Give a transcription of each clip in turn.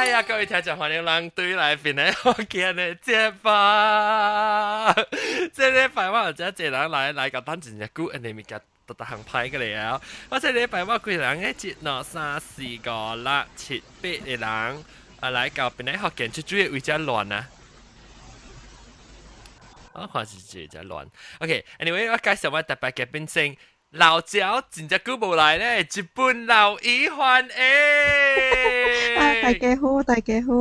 呀呀！各位听众欢迎人对来边咧福建嘅节目。即系礼拜我或者一人来来个单前日股，人哋咪夹特特行派嘅嚟啊！我即系礼拜我几人嘅节诺三四个六七八嘅人啊来个边咧福建出主要为咗乱啊！我看是这只乱。OK，anyway，我介绍我特别嘅变性。 老椒真只久无来咧，一本老医患诶。啊，大家好，大家好。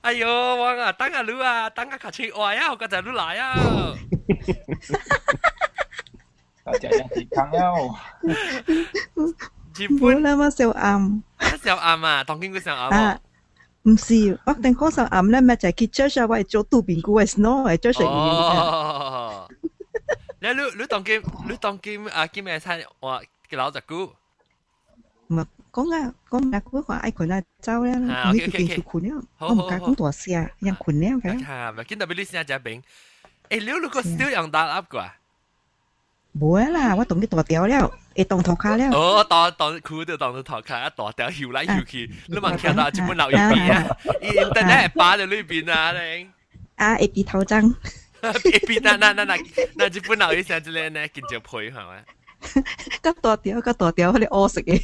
哎呦，我啊，等下你啊，等下卡切话啊，我个仔你来啊。大家要健康哟。一本那么小暗。小暗啊，当见佢小暗啊。唔是，我等讲上暗咧，咪就系去 church 啊，我系做杜边股嘅 snow 系 church 嘅。 哦。你你你当剑你当剑啊剑咩餐话嘅老只股？唔系讲啊讲啊，嗰个爱困啊走咧，你就变做困了。我唔敢讲大声，人困了嘅。吓，咪见到俾你先只病。诶，你如果 still 用大粒嘅？冇啦，我当你大条了，会当头卡了。哦，当当裤就当到头卡，一大条摇来摇去，你问听到一本老一边啊，internet 摆喺里边啊，你。啊，一边头脏。 边那那那那那日本佬以前之类呢，见着配系咪？咁大条，咁大条，佢哋屙食嘅。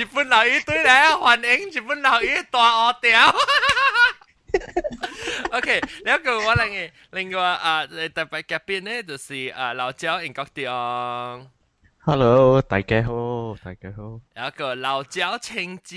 日本佬一堆咧，欢迎日本佬一大鹅条。OK，另一个我另外另外啊，特别嘉宾呢，就是啊老椒英国啲。Hello，大家好，大家好。有一个老椒青子。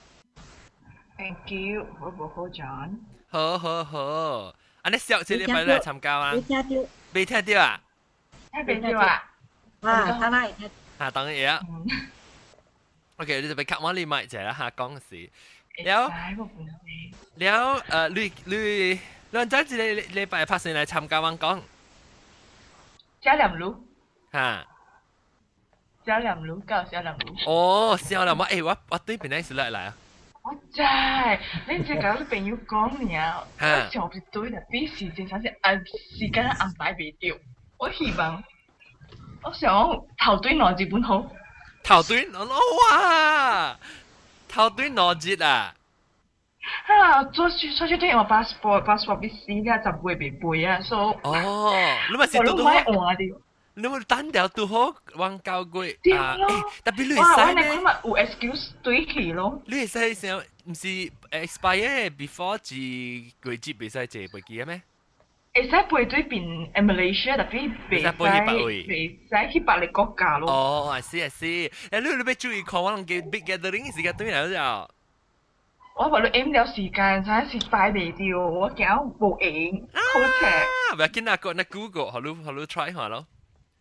Thank you，好唔好，John？好好好，安尼小这礼拜来参加啊？未听到，未听到啊？听到啊？啊，睇嚟睇。吓，当然啊。OK，你就俾吸我呢麦就啦吓，讲事。แล้วแล้วเอ่อลุยลุยเรื่องจ้าจีเลยเลยไปพักสิ่งไหนทำการวังกอง 加两炉。吓。加两炉，够加两炉。哦，笑啦，我诶我我对边呢是嚟嚟啊？ 我知，你只搞啲朋友講了，我就係對啦，比時間上是按时间安排未到。我希望，我想頭對攞日本好。頭對攞哇！頭對攞節啊！啊，做出出去對我 passport passport 必須嘅就會被背啊，所以哦，你咪是都都買 换掉。你咪单调都好往交贵啊！特别你哇，我哋今日有 excuse 对起咯。你系使想唔是 expire before 至季节未使借飞机咩？会使背对边 Malaysia，特别未使未使去别个国家咯。哦，I see I see。诶，你你要注意看，我谂嘅 big gathering 时间对嚟咗。我话你 M 了时间，真系摆未掉，我惊冇影，好邪。唔系见那个那 Google，好你好你 try 下咯。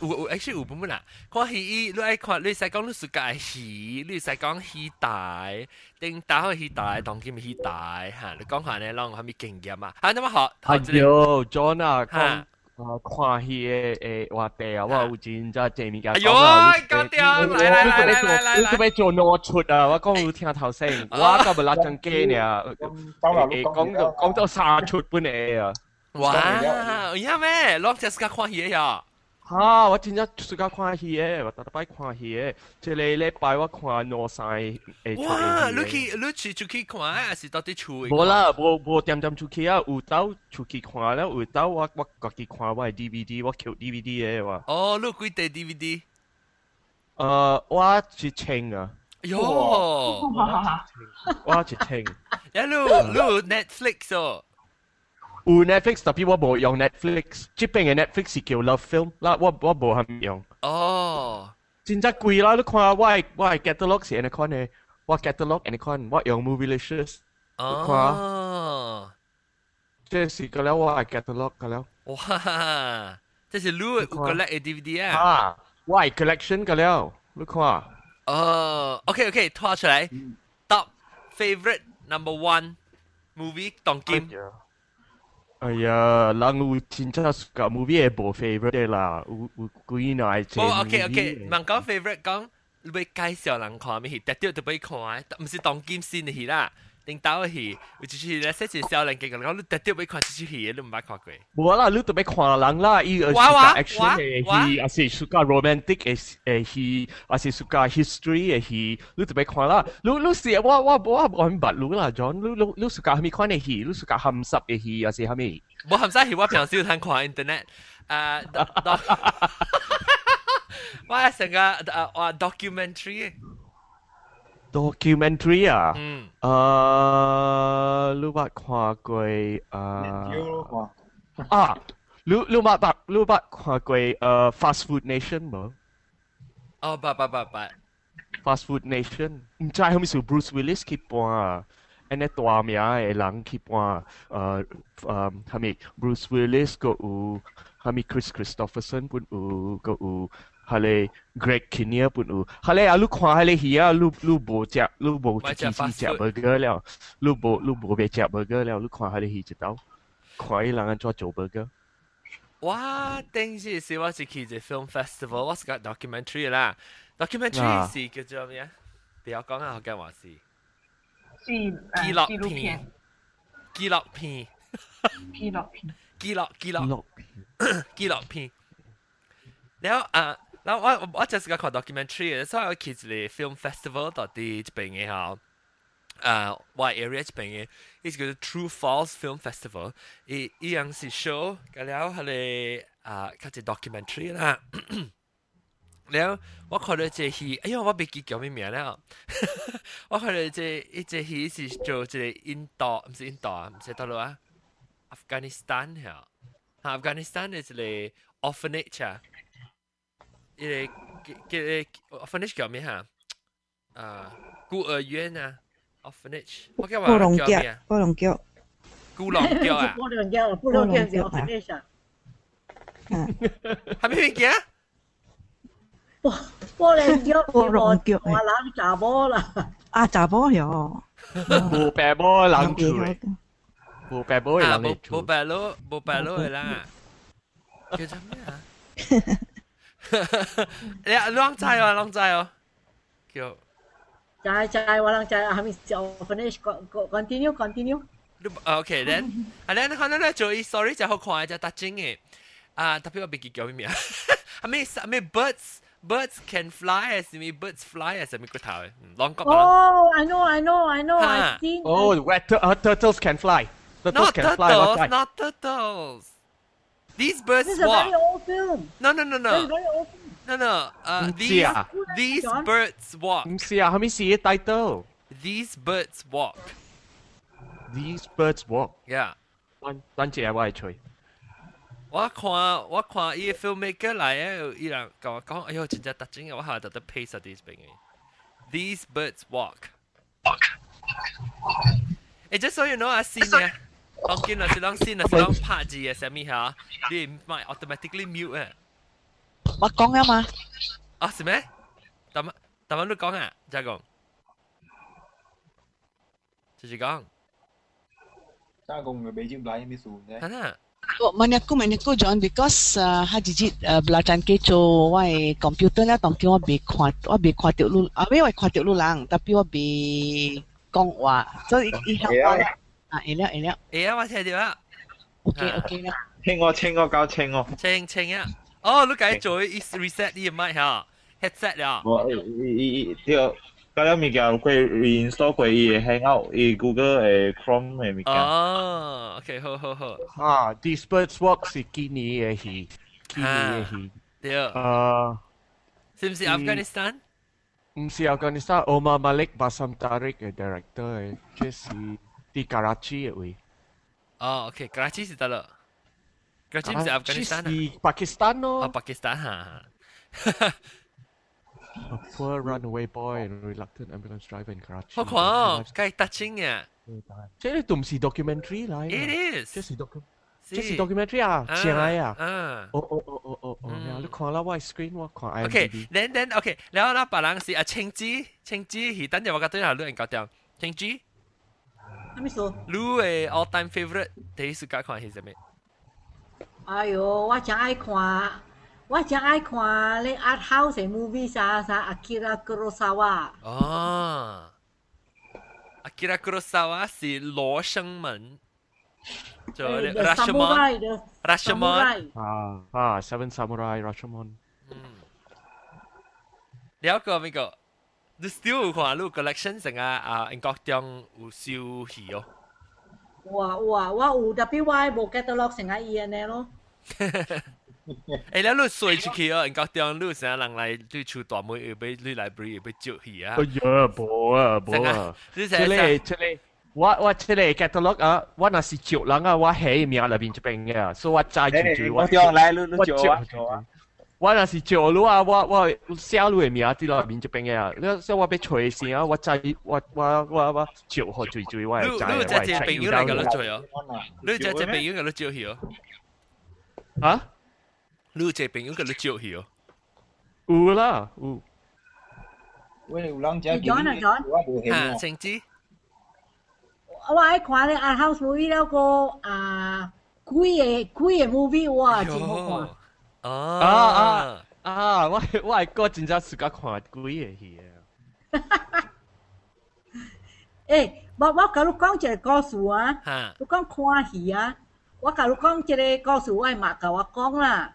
有有 actually 有本本啦。看戏你爱看，你使讲你世界戏，你使讲戏大，定打开戏大，当今戏大吓。你讲下咧，让我咪经验啊。吓，咁啊学。系哟，John 啊，讲。啊，看戏嘅诶话题啊，我有真真正面嘅。哎呦，搞掉！来来来来来来，你做咩做攞出啊？我讲有听头声，我咁咪拉张机呢？诶，讲到讲到三出本嚟啊！哇，有咩？攞只时间看戏呀？ 吓！我真正暑假看戏嘅，我特特摆看戏嘅。即系礼拜我看攞晒诶。哇！你去你去出去看，还是到底厝？冇啦，冇冇点点出去啊！有到出去看了，有到我我自己看我系 DVD，我扣 DVD 嘅话。哦，你几对 DVD？诶，我去清啊。哟！我去清。一路路 Netflix 哦。 有 Netflix，特别我冇用 Netflix，即边嘅 Netflix 是叫 Love Film，啦我我冇系用。哦， 真真贵啦！你看我系我系 catalog 是安尼款嘅，我 catalog 安尼款，我用 Movielicious。哦，这是个了，我系 catalog 个了。哇！这是你有 collect DVD 啊？啊，我系 collection 个了，你看。哦，OK OK，拖出嚟，top favorite number one movie 当剑。 哎呀，人有真正 suka movie 系无 favorite 啦，有有几耐前。哦，OK OK，问讲 favorite 讲，你要介绍人看咩戏，特啲就俾看，唔是当剑先嘅戏啦。 定到嘅戏，有就是咧，说是少年嘅讲，你特啲要看这出戏，你唔捌看过。冇啦，你特别看人啦，伊系 suka action 嘅戏，还是 suka romantic 嘅诶戏，还是 suka history 嘅戏，你特别看啦。你你是我我我我唔捌你啦，John，你你你 suka 系咪看嘅戏？你 suka 咸湿嘅戏，还是系咪？冇咸湿戏，我平时睇看 internet，诶，我成个诶话 documentary。documentary 啊，嗯，呃，你捌看过呃啊，你你捌捌你捌看过呃 Fast Food Nation 无？哦，捌捌捌捌。Fast Food Nation，唔知系咪是 Bruce Willis 去扮啊？安尼大名嘅人去扮，呃呃，系咪 Bruce Willis 个有，系咪 Chris Christopherson 本有个有。 哈嘞，Greg Kinnear 不如，哈嘞啊，你看哈嘞鱼啊，你你无食，你无一支先食 burger 了，你无你无别食 burger 了，你看哈嘞鱼一道，看伊人安怎做 burger。我顶时是我是去一 film festival，我是个 documentary 啦，documentary 是叫做咩？不要讲啊，我讲话是。是纪录片。纪录片。纪录片。纪录纪录纪录片。然后啊。嗱，我我就試過個 documentary. 所以我其實嚟 film festival 度啲邊嘅嚇，誒，Y area 邊嘅，呢叫做 True False Film Festival，依依樣是 show，咁然後佢哋啊，佢哋 documentary 啦，然後我看到隻戲，哎呀，我未記叫咩名啦，我看到隻一隻戲是做一個印度，唔是印度啊，唔是大陸啊，Afghanistan 嚇，Afghanistan 嘅一個 orphanage 啊。一个嘅嘅 orphanage 叫咩哈？啊，孤儿院啊，orphanage。我叫话叫咩啊？波浪桥。孤浪桥啊？波浪桥，波浪桥是 orphanage 啊。系咩嘢啊？波波浪桥，波浪桥。我谂查波啦。啊，查波哟。冇白波冷住。冇白波冷住。冇白咯，冇白咯系啦。叫做咩啊？ ya, luang cai lah, luang cai oh. Kyo. Cai cai, walang cai. Ah, kami cakap oh, finish, continue, continue. Ah, okay, then, and then kalau nak cuy, sorry, cakap aku kau aja touching eh. Ah, tapi aku bagi kau mian. Kami, kami birds, birds can fly as me, birds fly as me kau eh? hmm, Long kau. Oh, I know, I know, I know. Huh. Ha. Seen. Oh, where uh, turtles can fly. Turtles not can turtles, fly, not turtles. These birds this is walk. a very old film. No, no, no, no. This is very old film. No, no. Uh, these these birds walk. 唔是啊，系咪是 title? These birds walk. These birds walk. Yeah. 等等住啊，我系吹。我看我看伊 filmmaker 来诶，伊人甲我讲，哎呦，真正特整嘅，我下特特 pace 啲边嘅。These birds walk. Hey, just so you know, I seen it. Pumpkin là Silong xin là Silong part gì à Sammy hả? Đi mày automatically mute à. Bắt con mà. À xin mẹ. Tạm tạm ơn được con à, cha con. Chị chị con. Cha con người bị chịu lại mi xuống thế. Hả nè. Mana aku mana aku John because uh, ha jijit uh, belacan keco wai computer lah tongki wa bi kuat wa bi kuat tiu lu abe wai kuat tiu lu lang tapi wa bi kong wa so it, it help yeah. 啊，会了会了。会啊，我听到啊。OK OK 啦。清我清我教清我。清清啊！哦，你解做一 reset 呢个麦吓，headset 啊。我伊伊条嗰啲物件佢 reinstall 过伊嘅 Hangout，伊 Google 诶 Chrome 嘅物件。哦，OK，好好好。啊，These birds walk 是基尼嘅戏，基尼嘅戏。对。啊，是唔是 Afghanistan？唔是 Afghanistan，Omar Malik Basam Tariq 嘅 director 嘅，即系。 di Karachi 嘅位。哦，OK，Karachi 是得啦。Karachi 唔系 Afghanistan 啊？系 Pakistan 咯。哦，Pakistan 吓。 A poor runaway boy and reluctant ambulance driver in Karachi. 好看哦，梗系得清嘅。即系都唔是 documentary 嚟。It is。即系 doc，即系 documentary 啊，正嘅啊。嗯。哦哦哦哦哦哦，你看啦，我 screen 我看 IMDb。OK，then then OK，然后咧，别人是啊，青子，青子系等阵我觉得系女人搞掂，青子。 咩数？你嘅 all time favorite 第一次睇看系什么？哎呦，我真爱看。我真爱看咧 art house 嘅 movie 啥啥 Akira Kurosawa。哦，Akira Kurosawa 是罗生门，就 Rashomon，Rashomon 啊啊，Seven Samurai Rashomon。嗯，了个咩个？ 你 still 有看你 collection 成啊啊英国中有收戏哦。哇哇，我有特别我冇 catalog 成啊伊安尼咯。诶，你你衰出去哦，人家点你成日人来对厝大妹要俾你 library 要俾照戏啊？哎呀，冇啊冇啊！你成日出嚟，我我出嚟 catalog 啊，我那是照人啊，我喺名入边这边嘅，所以我揸住住我点来你你照啊？ 我那是照路啊，我我写路嘅名啲落边这边嘅啊，你所以我俾随先啊，我揸我我我我照好最最我系揸。你你只朋友嚟嘅都做啊？你只只朋友嘅都照戏哦？啊？你有这朋友跟你照戏哦？有啦，有。喂，有人食见你，我无啊，成之。我爱看咧 art house movie 了个啊，鬼嘅鬼嘅 movie 哇，真好看。 哦啊啊啊！我我系个真正自家看鬼嘅戏啊。诶，我我甲你讲一个故事啊，你讲看戏啊。我甲你讲即个故事，我妈甲我讲啦。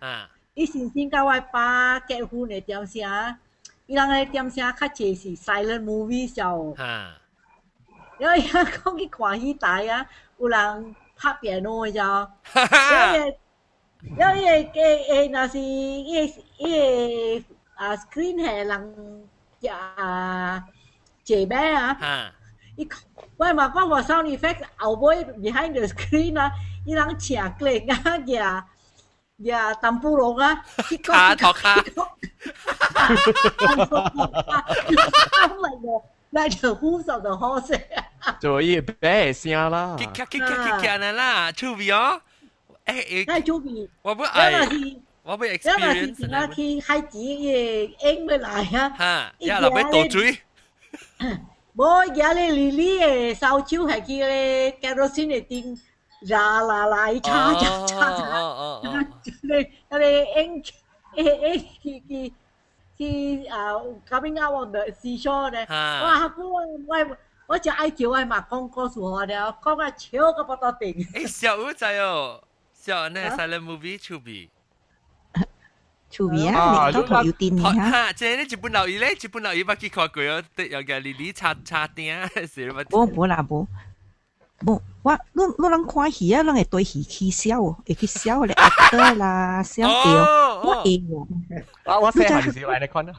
伊先先甲我爸结婚嘅点声，伊人嘅点声较济是 silent movie 少。然后伊讲去看戏台啊，有人拍片咯，就。然 后伊个诶诶，若是伊个伊个啊 screen 系人啊坐咩啊？伊我妈讲我 sound effect 后尾 behind the screen 啊。伊人赤κλệnh啊，呀呀淡布龙啊，卡托卡，嚟个那就呼手的好声，做嘢咩声啦？吉卡吉卡吉卡啦啦，出边哦， 诶诶，系出边，我不爱，我不 experience，因为去海子嘅影咪嚟啊，吓，一落去倒水。冇，而家你哩哩嘅烧酒系去咧 kerosene 嘅店。ra là lại cha cha cha đây đây anh anh khi khi khi à coming out on the seashore 咧，哇！我我我只爱叫我妈讲故事我了，讲啊超个不得定。诶，小五仔哦， Sao nè ấy silent movie chu bì. Chu bì á, mình có thể tin nhá. Ha, thế này chỉ bún đậu ý đấy, chỉ bún đậu ý bắt kia coi cái đó, tự có cái lý lý cha cha tiếng, sự mà. Bố bố là bố. Bố. 冇，我我我人看戏啊，人会对戏起笑，会去笑咧，actor 啦，笑掉，我会喎。我我细汉时候你看啊，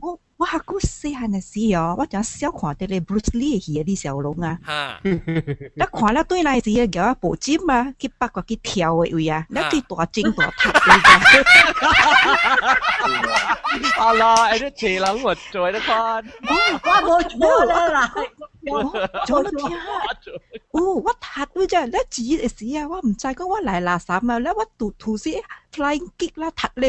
我我下个细汉嘅时哦，我就笑看到咧 Bruce Lee 嘅戏啊，李小龙啊，一看了对来时叫我步尖啊，去八卦去跳嘅位啊，你对大精大塔嚟㗎。啊啦，诶啲邪人我做得看，我冇错啦，做得听。哦， 我ทัดด้วยจ้ะแล้วจีเสียว่าผมใจก็ว่าหลายลาสามมาแล้วว่าตูทูสิฟลายกิ๊กแล้วทัดเ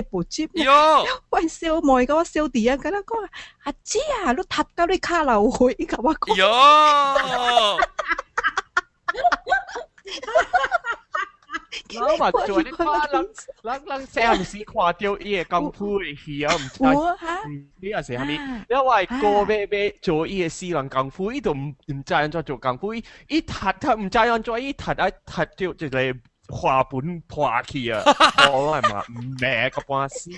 攞埋做啲花楞楞楞聲唔使垮掉嘢咁配戲啊！唔知呢個時候咪，因為個咩咩做嘢私人功夫，呢度唔唔知人再做功夫，一突突唔知人再一突一突掉就嚟畫本破去啊！我係嘛唔咩個關事，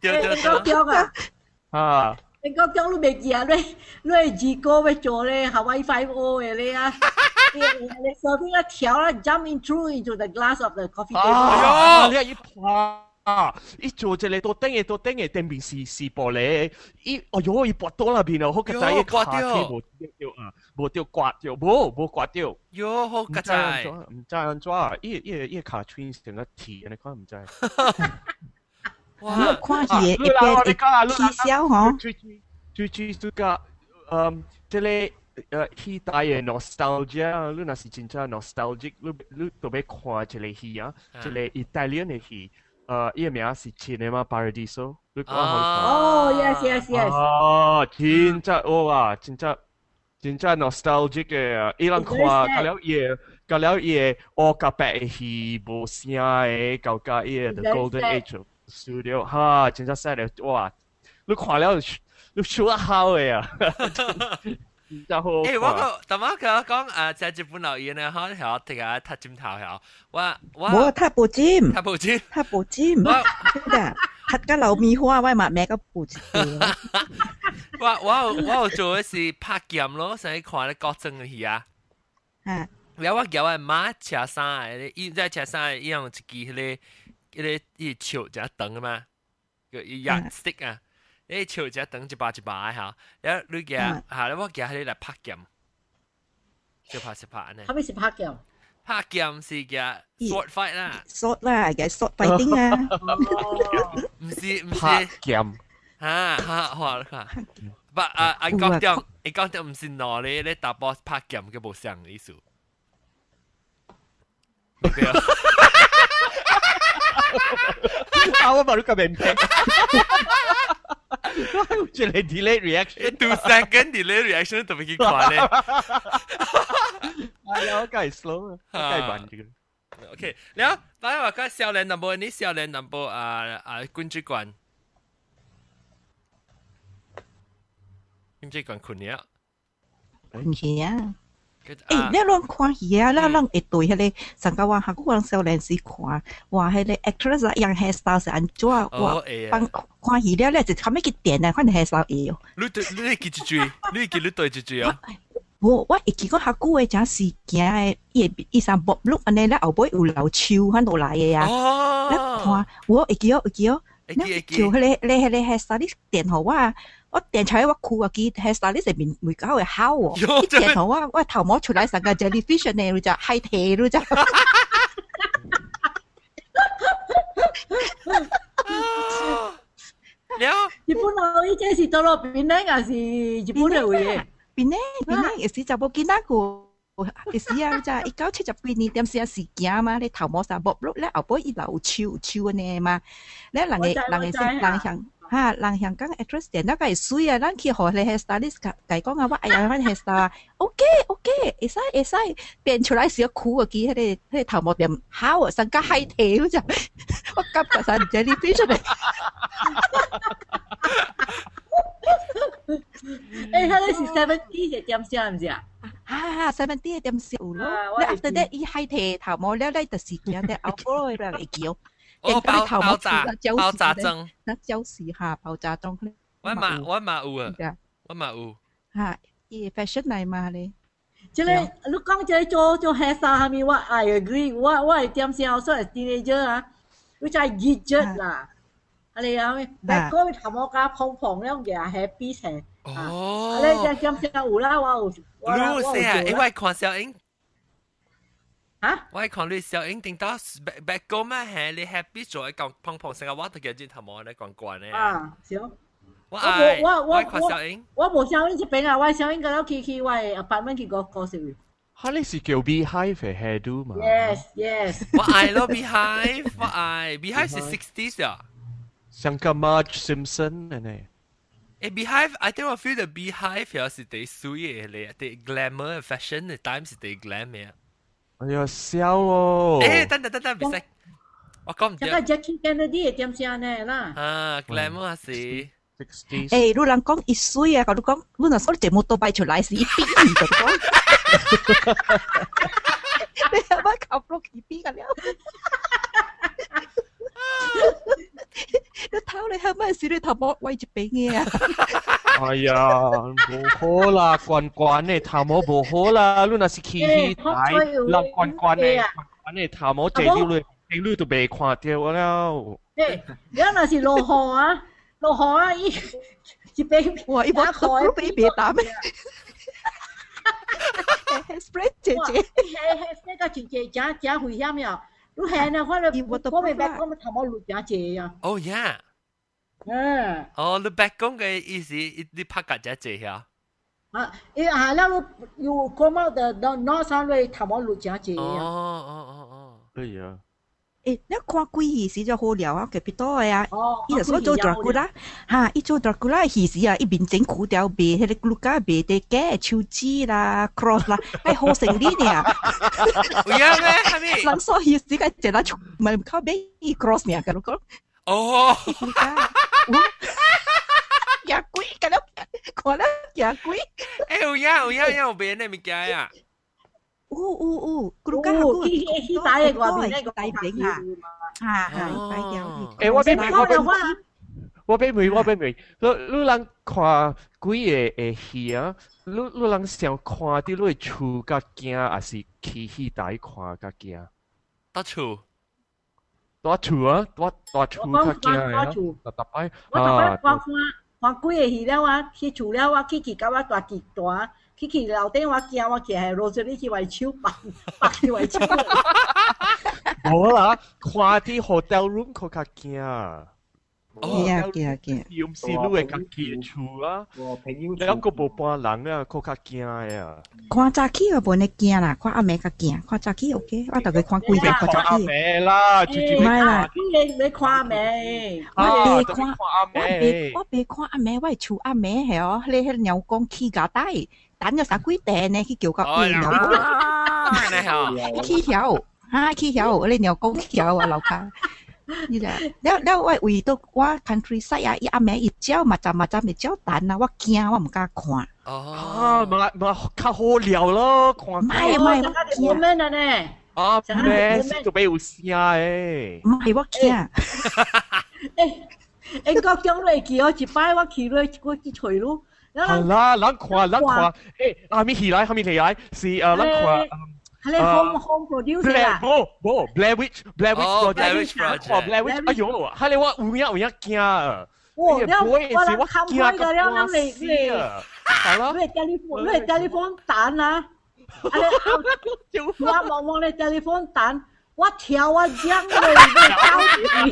掉掉掉啊！啊！你讲讲你未记啊？你你系二哥要做咧，Hawaii Five O 嘅咧啊！你你手边一条啦，jump through into the glass of the coffee table。啊！你一拍，一做只你到顶嘅到顶嘅顶面是是玻璃，一哦哟，一拨到那边哦，好个仔一卡起冇掉啊，冇掉刮掉，冇冇刮掉。哟，好个仔，唔知安怎，一一一卡穿成个铁，你看唔知。 哇！看戏一边气消嗬，最最最最最个，嗯，即系诶戏带嘅 nostalgia，你若是真正 nostalgic，你你特别看一个戏啊，一个意大利嘅戏，诶，伊个名是 Cinema Paradiso，你讲好哦，yes yes yes，哦，真正哇，真正真正 nostalgic 嘅，伊人看，搞了嘢。搞了嘢，我隔壁嘅戏无声嘅，搞加嘢 The Golden Age Studio，哈，真真犀利，哇！你看了你笑得好嘅啊！就好。诶，我个，但我佢讲诶，在日本留言咧，可能系听下睇尖头系，我我我睇部尖，睇部尖，睇部尖，真嘅，睇个流米花，我买咩个部尖。我我我做嘅是拍剑咯，想看咧国政嘅戏啊。啊。了我叫我妈吃啥诶？伊在吃啥？伊用一支迄个 迄个伊笑一长嘛，个伊压 stick 啊，伊笑一长一把一把吓，然后你叫吓，我叫佢嚟拍剑，就拍是拍安尼。后尾是拍剑。拍剑是叫 sword fight 啦，sword 啦，叫 sword fighting 啊。唔是唔是拍剑。吓吓吓吓。不啊啊讲到，你讲到唔是攞你你打 boss 拍剑嘅冇相嘅意思。 Tawa baru ka bente. Jadi delay reaction. Two second delay reaction 特别几快咧。系啊，梗系 slow，梗系慢啲。OK，然后大家话讲少年 number，你少年 number 啊啊军职官，军职官困了，困起 啊！诶，你乱看戏啊！咱咱会对迄个上个话下个人少年时看，话迄个 actress 啊，样 hairstyle 是安怎？话帮看戏了咧，就后尾去点啊，看 hairstyle 会哦。你对你记一句，你记你对一句啊？我我会记讲下个嘅真事件诶，伊伊三薄碌安尼咧，后尾有流手翻落来嘅啊。你看，我会记哦，会记哦。你叫迄个你迄个 hairstyle 你点好啊？ 我訂出我酷啊！佢 hairstylist 入面會搞嘅烤喎，啲訂頭啊，我頭摸出嚟成個 jellyfish 呢，你就係睇咯，就。了，日本佬呢隻是到落邊呢，還是日本嘅嘢？邊咧？邊咧？也是就冇見得過。嘅時啊，就一九七十幾年點時時間嘛，你頭摸晒薄碌咧，後尾一流超超呢嘛，咧人嘅人嘅人向。哈，人香港 actress 点得计水啊！咱去学你 hairstylist 计讲啊，我哎呀，我 hairstyle OK OK，会使会使变出来小酷啊！记迄个迄个头毛点好啊，成个海体好似我感觉上唔知你边出嚟。诶，迄个是 seventy 嘅点先唔知啊？啊，seventy 嘅点先有咯。你 after that 伊海体头毛了，你就是见得 outflow 啦，会叫。 哦，爆爆炸爆炸钟，那胶时下爆炸钟咧。我嘛我嘛有啊，我嘛有。吓，伊 fashion 嚟嘛咧。即系你讲即系做做 hair style 下面，我 I agree，我我系点先我所谓 teenager 啊，我就系 gadget 啦。系你啊，但系嗰个头毛加蓬蓬咧，嘅 happy 成。哦。你点点先有啦，我有。我我有。因为看小英。 啊！我系看你小英定到 back back 个咩系你 happy 做一讲碰碰成个我都叫转头冇咧讲惯咧。啊，行。我系我我我看小英，我冇小英这边啊，我小英嗰度去去我 apartment 去个个食。哈，你是叫 Beehive 嘅 hairdo 嘛？Yes yes。我爱咯 Beehive，我爱 Beehive 是 sixties 啊。像个 Marge Simpson 嘅呢？诶 Beehive，I think 我 feel the Beehive 有时啲水嘅咧，啲 glamour fashion 嘅 time 是啲 glam 嘅。 哎呀，笑哦！诶，等等等等，唔使，我讲唔知。个 Jackie Kennedy 点先呢啦？啊，glamour 是。诶，你人讲一岁啊，我都讲，你那时候节目都摆出来是一边就讲。你系咪靠落一边㗎了？ 你头你系咪是你头毛歪一边嘅啊？哎呀，冇好啦，惯惯呢头毛冇好啦，你那是气气大，人惯惯呢，惯呢头毛借了你，你你都被看掉了。诶，你那是落雨啊，落雨啊，一一边哇，一把口都被别打咩？Hairspray 姐姐，hairspray 个姐姐真真危险呀！ Oh ya, oh, the 们他妈路加接呀。哦呀。嗯哦，你白讲个意思，你怕 paka jatjeh ya, ah, eh, ah, hello, 哦哦哦 come. 诶，你看鬼戏时就好聊啊，佢边多嘅啊？哦，伊就所做 Dracula，吓，伊做 Dracula 戏时啊，伊面整苦掉鼻，迄个 Luca 鼻啲嘅手指啦、cross 啦，系好成呢啲啊。有样咩？系咪？人所戏时个只啦，唔系靠俾 cross 咩嘅，嗰哦。惊鬼，咁样看啦惊鬼。诶，有样有样有边嘅物件 啊？哦哦哦，嗰个嗰个起大嘅话边个大饼啊？吓吓，大条。诶，我俾问，我俾我俾问，我俾问，你你人看几个诶戏啊？你你人想看啲你会厝甲惊，还是去戏台看甲惊？搭厝。搭厝啊，搭搭厝较惊啊！搭搭摆啊！我看看几个戏了啊，去厝了啊，去去甲我大极大。 Kiki 我惊我惊เต้นว่าเกียร์ว่าเกียร์ไฮโรเ惊啊惊！又唔是你会家己厝啊？两个无半人啊，佢较惊啊！看早起我无你惊啦，看阿妹较惊，看早起 OK，我大概看几个看早起。阿妹啦，唔系啦，你你看阿妹，我别看阿妹，我别看阿妹，我系厝阿妹系哦，你迄鸟公起架带。等咗十几订呢，去叫个电脑你好，起晓吓起晓，你鸟公晓啊，楼下。 你咧？那那我，我都我 country 西啊，一阿名一叫，咪就咪就咪叫胆啦，我惊，我唔敢看。哦，咪咪好卡好料咯，唔系唔系，我咩嘅咧？啊咩？就没有虾诶，唔系我惊。诶，英国境内企我一班，我企落我只腿度，好啦，冷酷冷酷，诶，阿咪起嚟，阿咪起嚟，是冷酷。系你 home home producer 啊？冇冇，Blair Witch，Blair Witch，Blair Witch project，Blair Witch，哎呦，系你话有影有影惊啊！我我我我看开嘅了，你你你，系咯，你 telephone，你 telephone 弹啊！我望望你 telephone 弹，我跳啊，将你你搞住。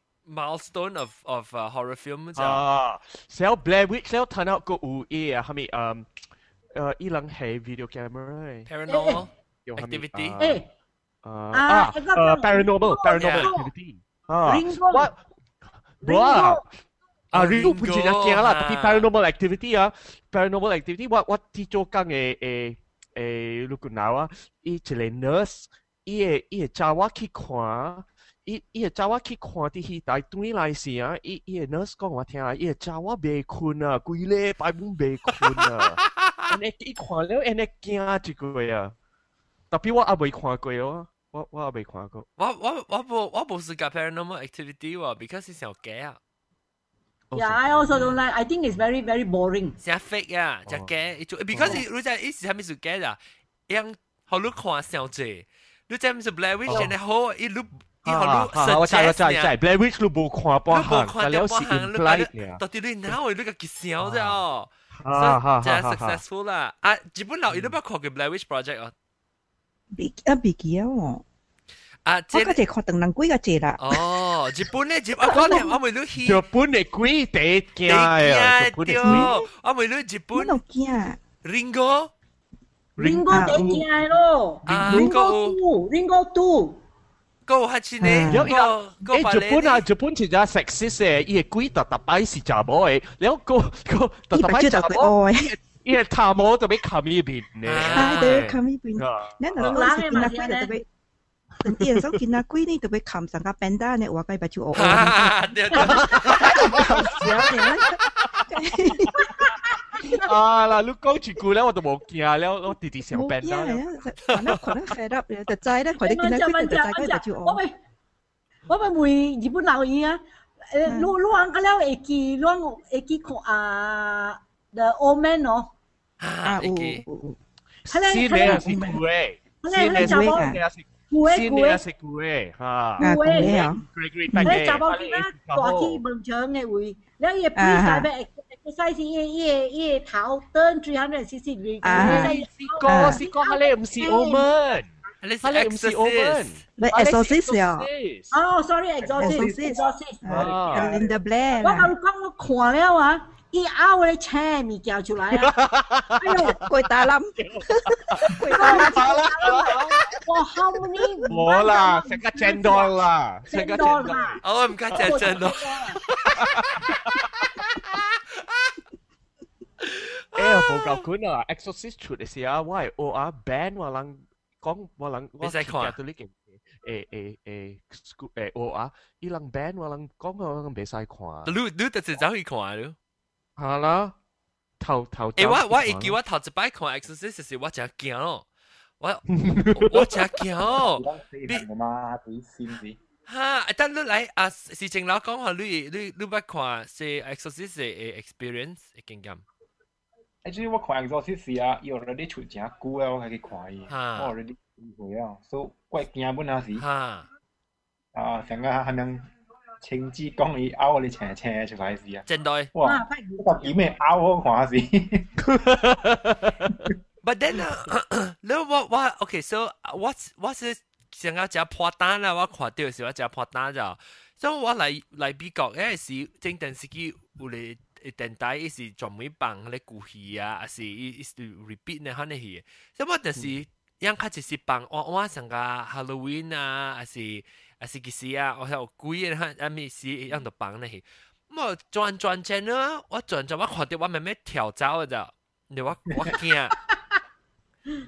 milestone of of uh, horror films. Ah, uh, Blair Witch, sell turn out go u UE, uh, um, uh, ilang hay video camera, eh. paranormal activity. Uh, eh. Uh, ah, ah uh, paranormal, paranormal activity. Ah, what? Ringo. Ah, Ringo, pun jenis kira lah, tapi ha. paranormal activity ah, paranormal activity, what what tito kang eh eh eh lukunawa, ah. i chile nurse, i i cawa kikwa, 伊伊会找我去看啲戏台对来时啊，伊伊个 nurse 讲我听啊，伊会找我未困啊，规礼拜冇未困啊，安尼伊看了安尼惊一个啊，特别我也未看过哦，我我也未看过。我我我无我无是个 paranormal activity 喎，because 系小假啊。Yeah, I also don't like. I think it's very very boring. 成 fake 啊，只假，就 because 你真系一时系咪是假啊？样好你看小姐，你真系唔是 Blair Witch 嘅好，一路。 啊啊！我知我知知，Blair Witch 你冇看半行，但系是 imply 嘅。到底你哪会呢个结笑啫？哦，啊真系 successful 啦！啊，日本佬你都冇看过 Blair Witch Project 哦？啊，未记啊喎。啊，我嗰只确定能鬼嗰只啦。哦，日本咧，日我讲咧，我咪都去。日本嘅鬼地惊啊！日本嘅鬼，我咪都日本。边度惊？Ringo。 Ringo 地惊咯。Ringo two，Ringo two。 go 下次呢？有有，诶日本啊，日本其实 sexist 嘅，伊个鬼特特摆是查某嘅，然后个个特特摆查某，伊个查某就俾冚呢边咧。系对，冚呢边。你嗱嗰时见阿鬼就特别。啲人手见阿鬼呢，特别冚上个 band 呢，话鸡把住我。对对。啊啦，你 讲住句咧，我就冇惊咧，我弟弟上病啦。可能可能 fed up 咧，就斋咧，佢哋见到佢就斋佢就照我。我咪我咪回日本闹嘢啊！ 诶，路路行嗰了会记，路会记看啊，the old man 哦。啊，会记。系咧，系咧，系咧。系咧，查某。古古是古诶，吓。古诶啊。你查某囡仔大起门墙嘅位， 你伊背晒咩？exercise 伊伊伊頭 turn three hundred cc 嚟。啊，是個是個，係咧，唔是咧，唔是 omen。你 exorcist 啊？哦，sorry，exorcist，exorcist。哦，Linda Blair。我講講我看了啊。伊拗咧車物件出來啊！哎呦，鬼打冧，鬼打冧，我後面冇啦，成個正多啦，成個正多啦，我唔該正正多。诶，报告官啊，Exorcist 出嘅时候，我系 OR ban 话能讲话能，你使看到呢件。诶诶诶诶，OR 伊能 ban 话能讲话能未使看。你你就是走去看咯。系啦，头头。诶，我我会记我头一摆看 Exorcist 时，我真惊咯，我我真惊哦。你嘛对先至。哈，但你嚟啊，事情老讲话，你你你捌看是 Exorcist 嘅 experience 嘅经验。 Actually，我看 Exorcist 啊，伊 already 出真久啊，我開始看伊，我 already 機會啊，所以我驚本下時。哈。啊，成個係能。亲自讲伊拗你斜斜出嚟事啊！真对。哇！個點咩拗我看事？But then 啊，你我我 OK，so 我我是想要食破蛋啦，我看到是我食破蛋咋，所以我嚟嚟美國嗰陣時，正電視機有嚟电台，伊是专门放嗰啲故事啊，还是伊伊是 repeat 呢？嗰啲戏，所以我就是样开始是放我我成个 Halloween 啊，还是。啊是其实啊，我有几个哈，啊咪是样度帮你。我转转转呢，我转转我看到我妹妹跳走咋，你我我惊。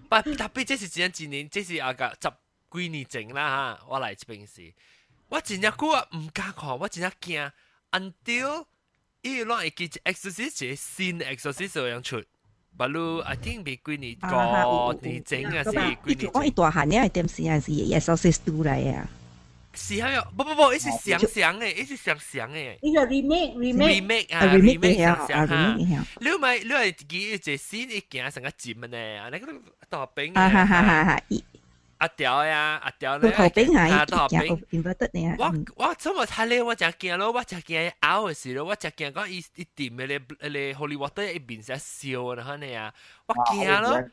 不特别这是真几年，这是啊个十几年前啦哈，我来这边时，我真正久啊唔敢看，我真正惊。Until 伊攞会记 exorcist 新 exorcist 样出。不如 I think 比几年个年前啊是几年。我一大汉呢，点时啊是 exorcist 都嚟啊。是还有不不不，一是想想诶，一是想想诶。呢个 remake remake 啊 remake 想想哈。你咪你系记一只先一件成个节目呢，啊，那个大饼啊哈哈哈哈。 阿条呀，阿条呢？大饼啊，大饼。inverted 呢？我我怎么睇咧？我就惊咯，我就惊拗嘅时咯，我就惊讲一一点嘅咧咧 Holy Water 一边成笑啊，可能啊，我惊咯。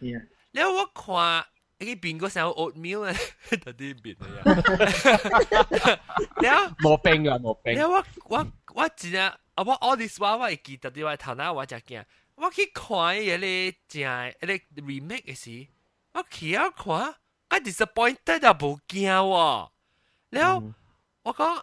然后我看。你变嗰时候 oatmeal 啊，特啲变啊！你啊，冇冰啊，冇冰。你我我我真啊，我 all this while 我系记得啲话头嗱我就惊，我去看嘢咧，正咧 remake 嘅时，我企啊看， 我 disappointed 啊冇惊喎。然后我讲，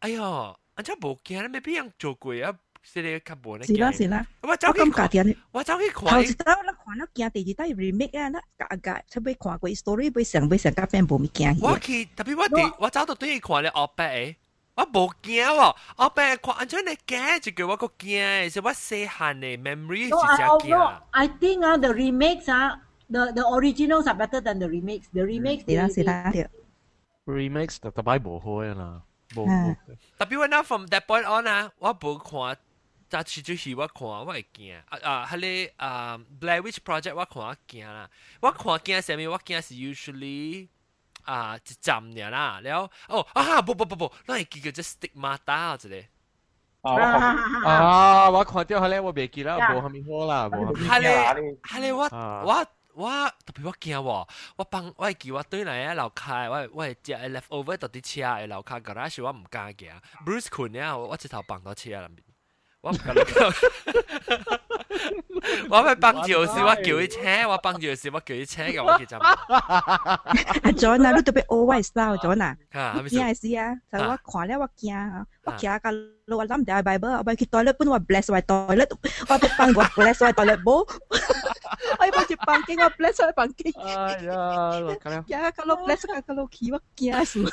哎呦，我真冇惊，你未必样做过啊！是你较无咧。是啦是啦，我走去看，我走去看。头一道咱看了惊第二代 remake 啊，那假假，差尾看过 story，尾上尾上甲变无物惊。我去，特别我哋我走到对去看咧，后壁诶，我无惊喎，后壁看，安怎你惊就叫我个惊，是我细汉嘅 memory 是真惊。I think 啊，the remakes 啊 ，the the originals are better than the remakes. The remakes 是啦是啦，remakes 特特擺無好嘅啦。特別我嗱 from that point on 啊，我無看。但始終係我看我會驚啊啊！迄個啊 Blair Witch Project 我看我驚啦，我看驚啥物？我驚是 usually 啊一站爾啦，然後哦啊不不不不，咱會記個只 stigmata 一個。啊！我看到迄個我袂記啦，無蝦米好啦，無。迄個迄個我我我特別我驚喎，我幫我記我對來啊樓下，我我係食 leftover 到啲車嘅楼下 garage 我唔敢行，Bruce 困啊，我一頭放到車入面。我唔敢我咪帮住时，我叫佢车，我帮住时，我叫佢车嘅，我其实。阿 John 啊，你特别 always 啦，John 啊。吓，系咪先？系啊，就我看咧，我惊，我惊个路我谂住 Bible，我咪去 toilet 本我 bless 我 toilet，我俾帮我 bless 我 toilet 冇，我要帮住帮经我 bless 我帮经。哎呀，呀，kalau bless 个 kalau 起我惊死。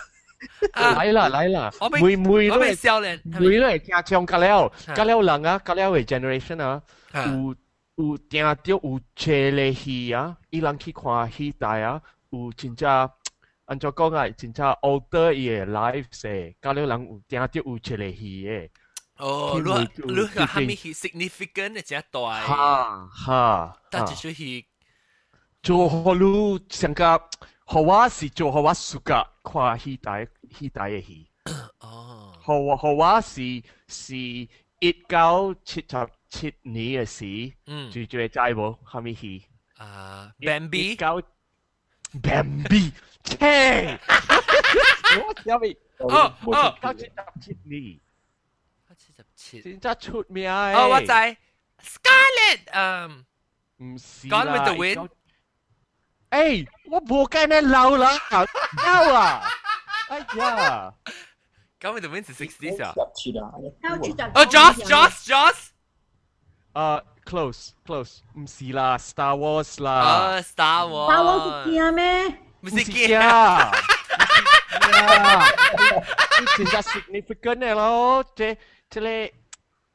嚟啦嚟啦，每每都系每都系听唱隔了，隔了人啊，隔了嘅 generation 啊，有有听到有车咧戏啊，伊人去看戏台啊，有真正 按照讲啊，真正 older 伊嘅 life से，搞了人有听到有出嚟戏嘅。哦，你你个系咪 significant 嘅只大？哈哈，但系系做好你上个， 好我是做好我暑假看戏大戏大嘅戏。哦，好我好我是是一九七十七年嘅事，嗯，最最知无？系咪戏？啊，Bambi。九 Bambi。切！我有未？哦哦，九七十七年。九七十七。真真出名哦，我知。Scarlet，嗯，唔是 Gone with the Wind。 诶，我冇计你老啦，够啊！哎呀，Gone with the Wind 是 sixties 啊。七啊。哦，Joss，Joss，Joss。啊，close close，唔是啦，Star Wars 啦。啊，Star Wars。Star Wars 惊咩？唔是惊。呢其实 significant 嘅咯，即即系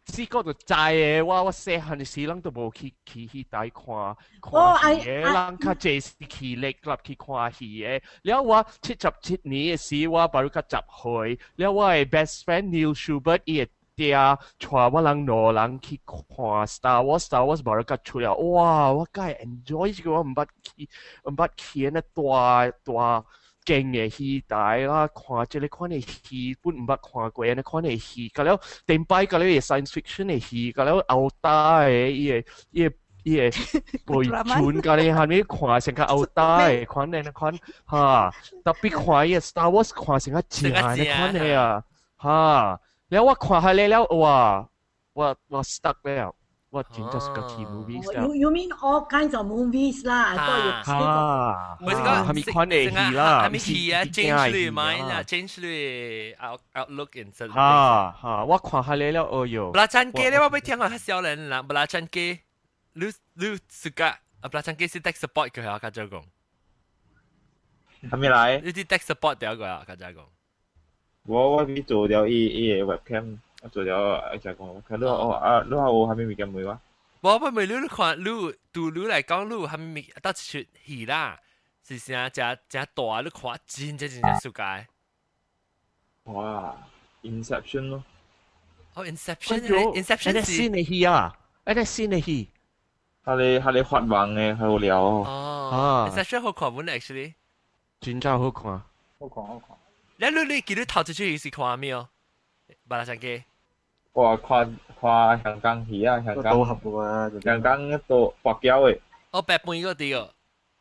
試過就知嘅，我我細漢嘅時，人都冇去去去帶看看戲嘅，人較濟是去力立去看戲嘅。了我七十七年嘅時，我巴如較十歲，了我嘅 best friend Neil Schubert 伊爹帶我人兩人去看 Star Wars，Star Wars 巴如較出了，哇！我梗係 enjoy 呢個，我唔捌去唔捌去呢大大。劲嘅戏带啦，看即系看嘅戏本唔捌看过，你看嘅戏，咁了顶摆咁了嘢 science fiction 嘅戏，咁了欧大嘅伊个伊个伊个背传咁你系咪看成个欧大嘅看咧？看吓，特别看伊个 Star Wars 看成个正嘅看咧啊吓，แล้ว我看下你了哇，我我 stuck 了。What just got key movies you, you mean all kinds of movies 啦？I thought you speak of 唔系讲系咪看嚟戏啦？系咪戏啊？change 你 mind 啊，change 你 out outlook in 真。哈哈，我看下你了，哦哟。不拉真机咧，我俾听过黑少年啦，不拉真机，你你自家啊，不拉真机是 tech support 佢啊，家姐讲。系咪嚟？呢啲 tech support 第一个啊，家姐讲。我我俾做咗依依嘢 webcam。 做咗就讲，佢都哦啊，你话我系咪未咁会话？我不未你看你对你嚟讲，你系咪得一出戏啦？是啥？只只大你看真真真真世界。哇！Inception 咯。哦，Inception，Inception 系新嘅戏啊！系新嘅戏。系你系你发梦嘅，好聊哦。Inception 好看本 actually。真真好看。好看好看。你你你记得头一出戏是看咩哦？巴拉山机。 哇！跨跨香港戏啊，香港组合啊，香港一个白胶嘅。哦，白半嗰啲哦。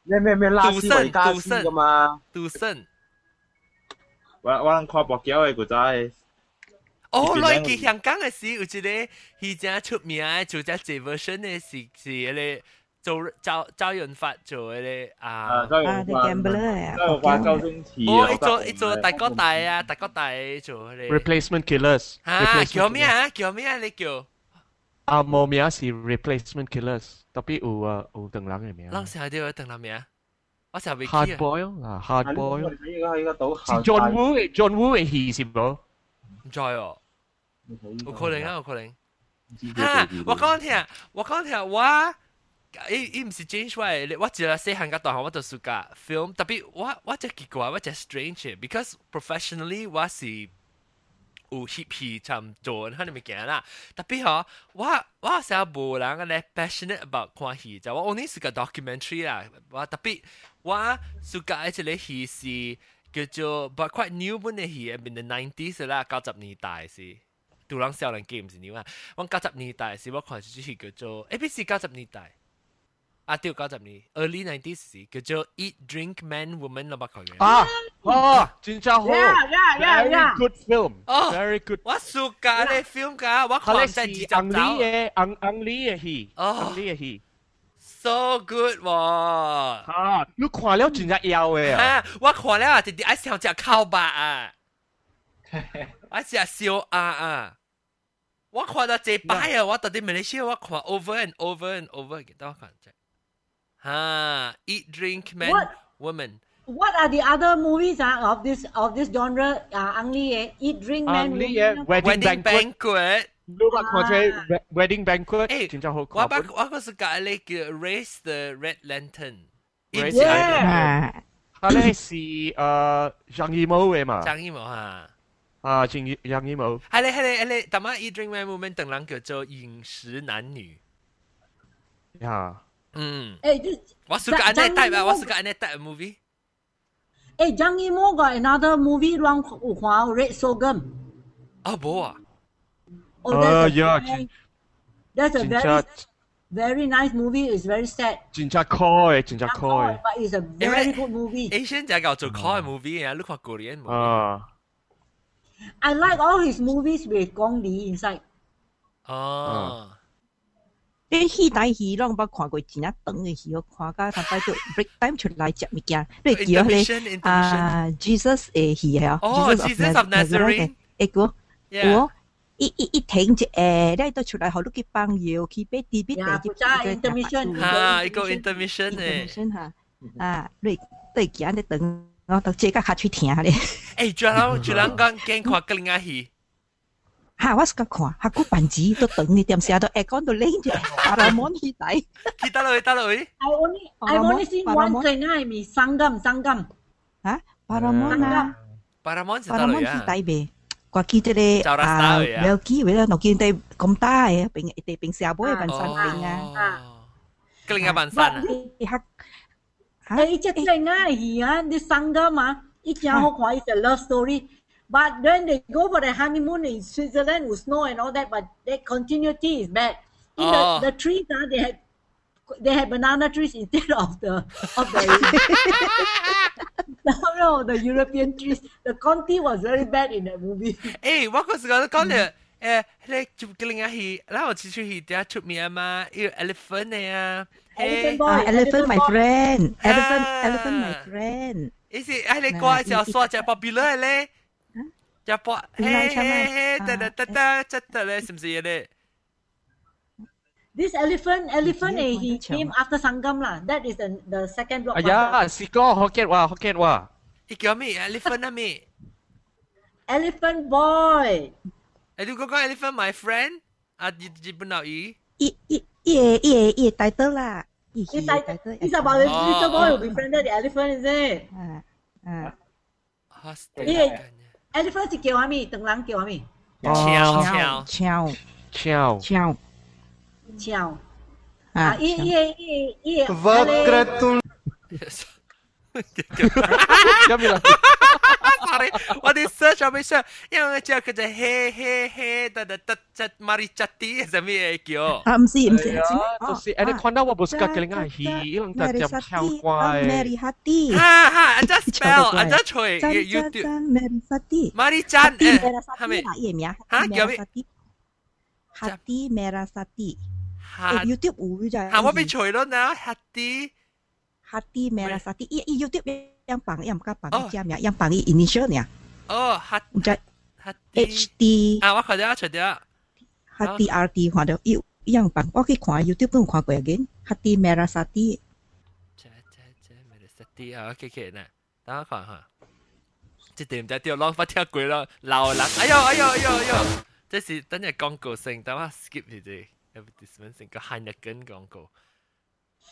咩咩咩拉斯维加斯噶嘛？杜森。我我能看白胶嘅，佢真。哦，来去香港嘅时，有一个佢真出名嘅，就只 version 嘅是是嗰 个。做周周润发做嗰啲啊，周润发 gambler 啊，周润发周星驰哦，一做一做大哥大啊，大哥大做嗰啲 replacement killers 啊，叫咩啊？叫咩啊？你叫啊，冇名是 replacement killers，特别有啊有邓人嘅名。啷时候都有邓人名？我成日未 hard boil 啊，hard boil。而家而家到 John Woo 嘅 John Woo 嘅戏是冇？唔知哦，有可能啊，有可能。哈，我讲听，我讲听，我。 伊伊毋是 change 我诶，我只系细汉个大学我就暑假 film，特别我我只奇怪，我只 strange，because professionally 我是有翕戏差唔多，可能物件啦。特别嗬，我我成日无人咧 passionate about 看戏，就我 only 是个 documentary 啦。我特别我暑假一个戏是叫做 but quite new 本嘅戏，in the nineties 啦，九十年代是。杜朗少年记唔是 new 啊，我九十年代是我看一出戏叫做 ABC 九十年代。 啊，对，九十年，early nineties 时叫做 Eat Drink Man Woman 咯，乜佢嘅？啊，哦，真真好，yeah yeah yeah yeah，very good film，哦，very good。我暑假咧 film 噶，我看在二十集。ang Lee 嘅，ang ang Lee 嘅戏，哦，ang Lee 嘅戏，so good 喎。啊，你看了真系要嘅啊！我看了啊，直直爱想食烤白啊，爱食烧鸭啊。我看到这摆啊，我到底马来西亚我看 over and over and over，几多看啫 ？Ah, eat, drink, man, what, woman. What are the other movies uh, of this of this genre? Uh, Ang Lee, eh? Eat, drink, man, Lee, eh? Wedding, Wedding banquet. banquet. 你話看這 wedding banquet，誒，真正好看。我把我嗰時教你叫 raise the red lantern。Raise yeah. 啊，你是誒張藝謀嘅嘛？張藝謀嚇。啊，張藝張藝謀。係你係你係你，但係 Eat Dream Man Movement 等人叫做飲食男女。呀。嗯。诶，我是个安尼带吧，我是个安尼带 movie。诶，张艺谋个 another movie 让有看 Red Sorghum。啊，冇啊。Oh, that's uh, yeah. Very, that's a very very nice movie. It's very sad. 真正可爱，真正可爱。But it's a very good movie. Asian 就叫做可爱 movie 啊，你看 Korean movie。啊。I like all his movies with Gong Li inside. 哦。 你戏台戏拢捌看过真啊长嘅戏，我看甲他摆做 break time 出来食物件，你记得咧啊 Jesus 嘅戏系啊，Jesus of Nazareth，诶个，我。一一一停就诶，你都出来好多嘅朋友去俾 D B 地就在 intermission 吓，一个 intermission 诶，intermission 吓，啊，你对几安尼等，我到这个下去听咧。诶，最后最后讲惊看个另外戏。 吓，我是个看，下个班子都等你点写到诶讲到拎住巴拉蒙去睇。去得落去得落去。I only I only seen one thing 系咪桑金桑金吓？巴拉蒙啊，巴拉蒙是巴拉蒙去睇呗。我记得咧啊，有机会咧，我见到咁大嘅，并地并社会嘅山并啊，个另一半山啊，诶，即系啊，系啊，啲生噶嘛，一件好看，it's a love story。 But then they go for the honeymoon in Switzerland with snow and all that, but the continuity is bad. In the, the trees, uh, they had they had banana trees instead of the of the no, no, the European trees. The Conti was very bad in that movie. 诶，我嗰时觉得讲咧，诶，你做嘅另一戏，然后次出戏点出名嘛？要 elephant 嘅啊，elephant boy，elephant my friend，elephant elephant my friend。意思系你过就说就 popular 咧， 就播，嘿嘿嘿，得得得得，真得咧，是唔是嘢咧？This elephant, elephant, eh, he came after Sangam lah. That is the the second block. Ayah, si ko Hokkien wa, Hokkien wa. Ikaw mi, elephant na mi. Elephant boy. Eh, du ko ko elephant my friend? At di di pun nào ý? I i i i i title lah. It's title. It's about the little boy who befriended the elephant, is it? À, à. Elephant 是叫阿咪，等人叫阿咪。超超超超超。Ciao. Ah, i i i i Văcrătul. Sorry，我哋 search 下咩 search，因为我知佢就嘿嘿嘿，得得得得，mari chatti 系咩叫？啊，唔是唔是，就是诶，你看到我不是个另外戏，因为就跳怪。 Mary Hati。哈哈，我just spell，我 just 随 YouTube。 Mary Hati。 Mari Chan，诶，系咪？嘢名？吓叫咩？Hati Merah Sati。YouTube 有就系我俾除咗啦，Hati Hati Merah Sati，依依 YouTube yang pang yang 唔加 pang 加名，yang pang 依 initial 呢？哦，Hati 唔知 HD 啊，我看咗除咗 Hati RT 看到要 yang pang，我去看 YouTube 都看过嘅，Hati Merah Sati。这这这 Merah Sati 啊，OK OK 呢，等我看下，即系唔知掉浪花跳过咯，流人，哎呦哎呦哎呦哎呦，这是等阵广告声，等我 skip 住啲。advertisement 成个 Heineken 广告。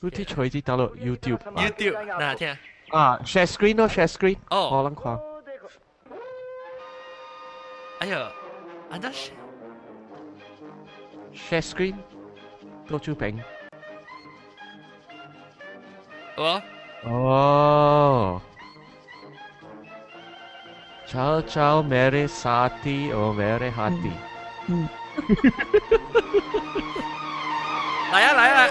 嗰啲随之打落 YouTube。 YouTube 嗱听啊，share screen 咯，share screen。哦，我谂看。哎呀，安得 share screen 多出屏。哦。哦。Ciao ciao mere sati o mere hati。嗯。来啊来啊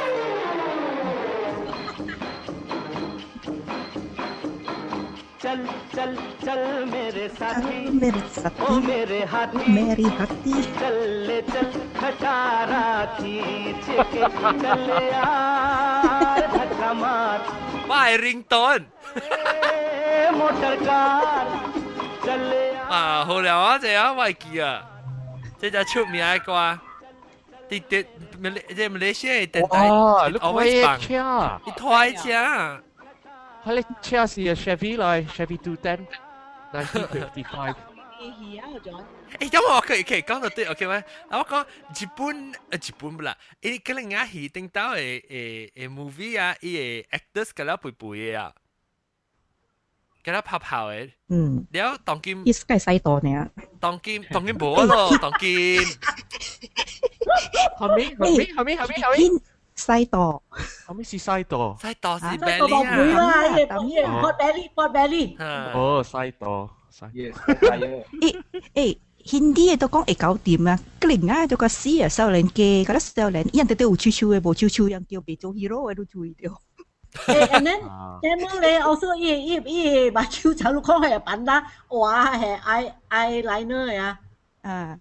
चल चल चल मेरे साथी। मेरे साथी ओ मेरे हाथी। मेरी हाथी। चल ले चल खटारा खींच के चल यार धक्का मार। बाय रिंगटोन मोटर कार। चल à hồi đó thì á vậy kìa thế giờ chụp mi ai qua? Thì thì Malaysia thì tại tại ở bên bằng. đi thoái chứ 哇你，always 放车你台车系你车是 Chevy 嚟，Chevy Two Ten，nineteen fifty five。诶，因为我佢佢讲到对，OK 咩？我讲日本诶日本不啦，诶嗰啲亚戏顶到诶诶诶 movie 啊，诶 actors 嗰啲背背嘅啊。 给他泡泡诶。嗯，了当今，伊是该使多呢。当今当今无咯，当今。后面后面后面后面后面。 西多，后面是西多，西多是 belly 啊，唔会啦，嘢等嘢，pot belly，pot belly。哦，西多，西。Yes，系啊。诶诶。Hindi 都讲会搞掂啊！另外就个死啊，少年家，嗰啲少年，人哋都有悄悄嘅，无悄悄样叫别做 hero 嘅都注意到。诶，and then then 咧，also 伊伊伊目睭就路讲系扮啦，哇系 eye eyeliner 啊，啊，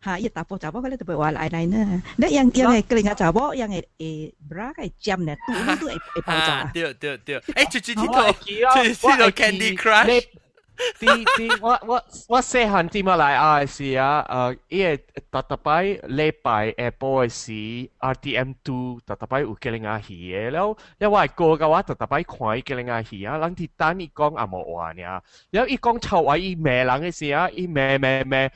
ha iya tapo cabo kali tu bawa lai lai na na yang yang ai kelinga cabo yang ai eh bra kai jam na tu tu ai ai pau cha tio tio tio eh chu chu tito chu tito candy crush 啲啲我我我細漢啲乜嚟啊是啊，誒，依個特特拜禮拜誒波是 RTM two 特特拜有幾零啊戲嘅，然後然後我係哥嘅話特特拜看幾零啊戲啊，人哋單一講啊冇話呢，然後一講臭話一罵人嘅時啊，一罵罵罵。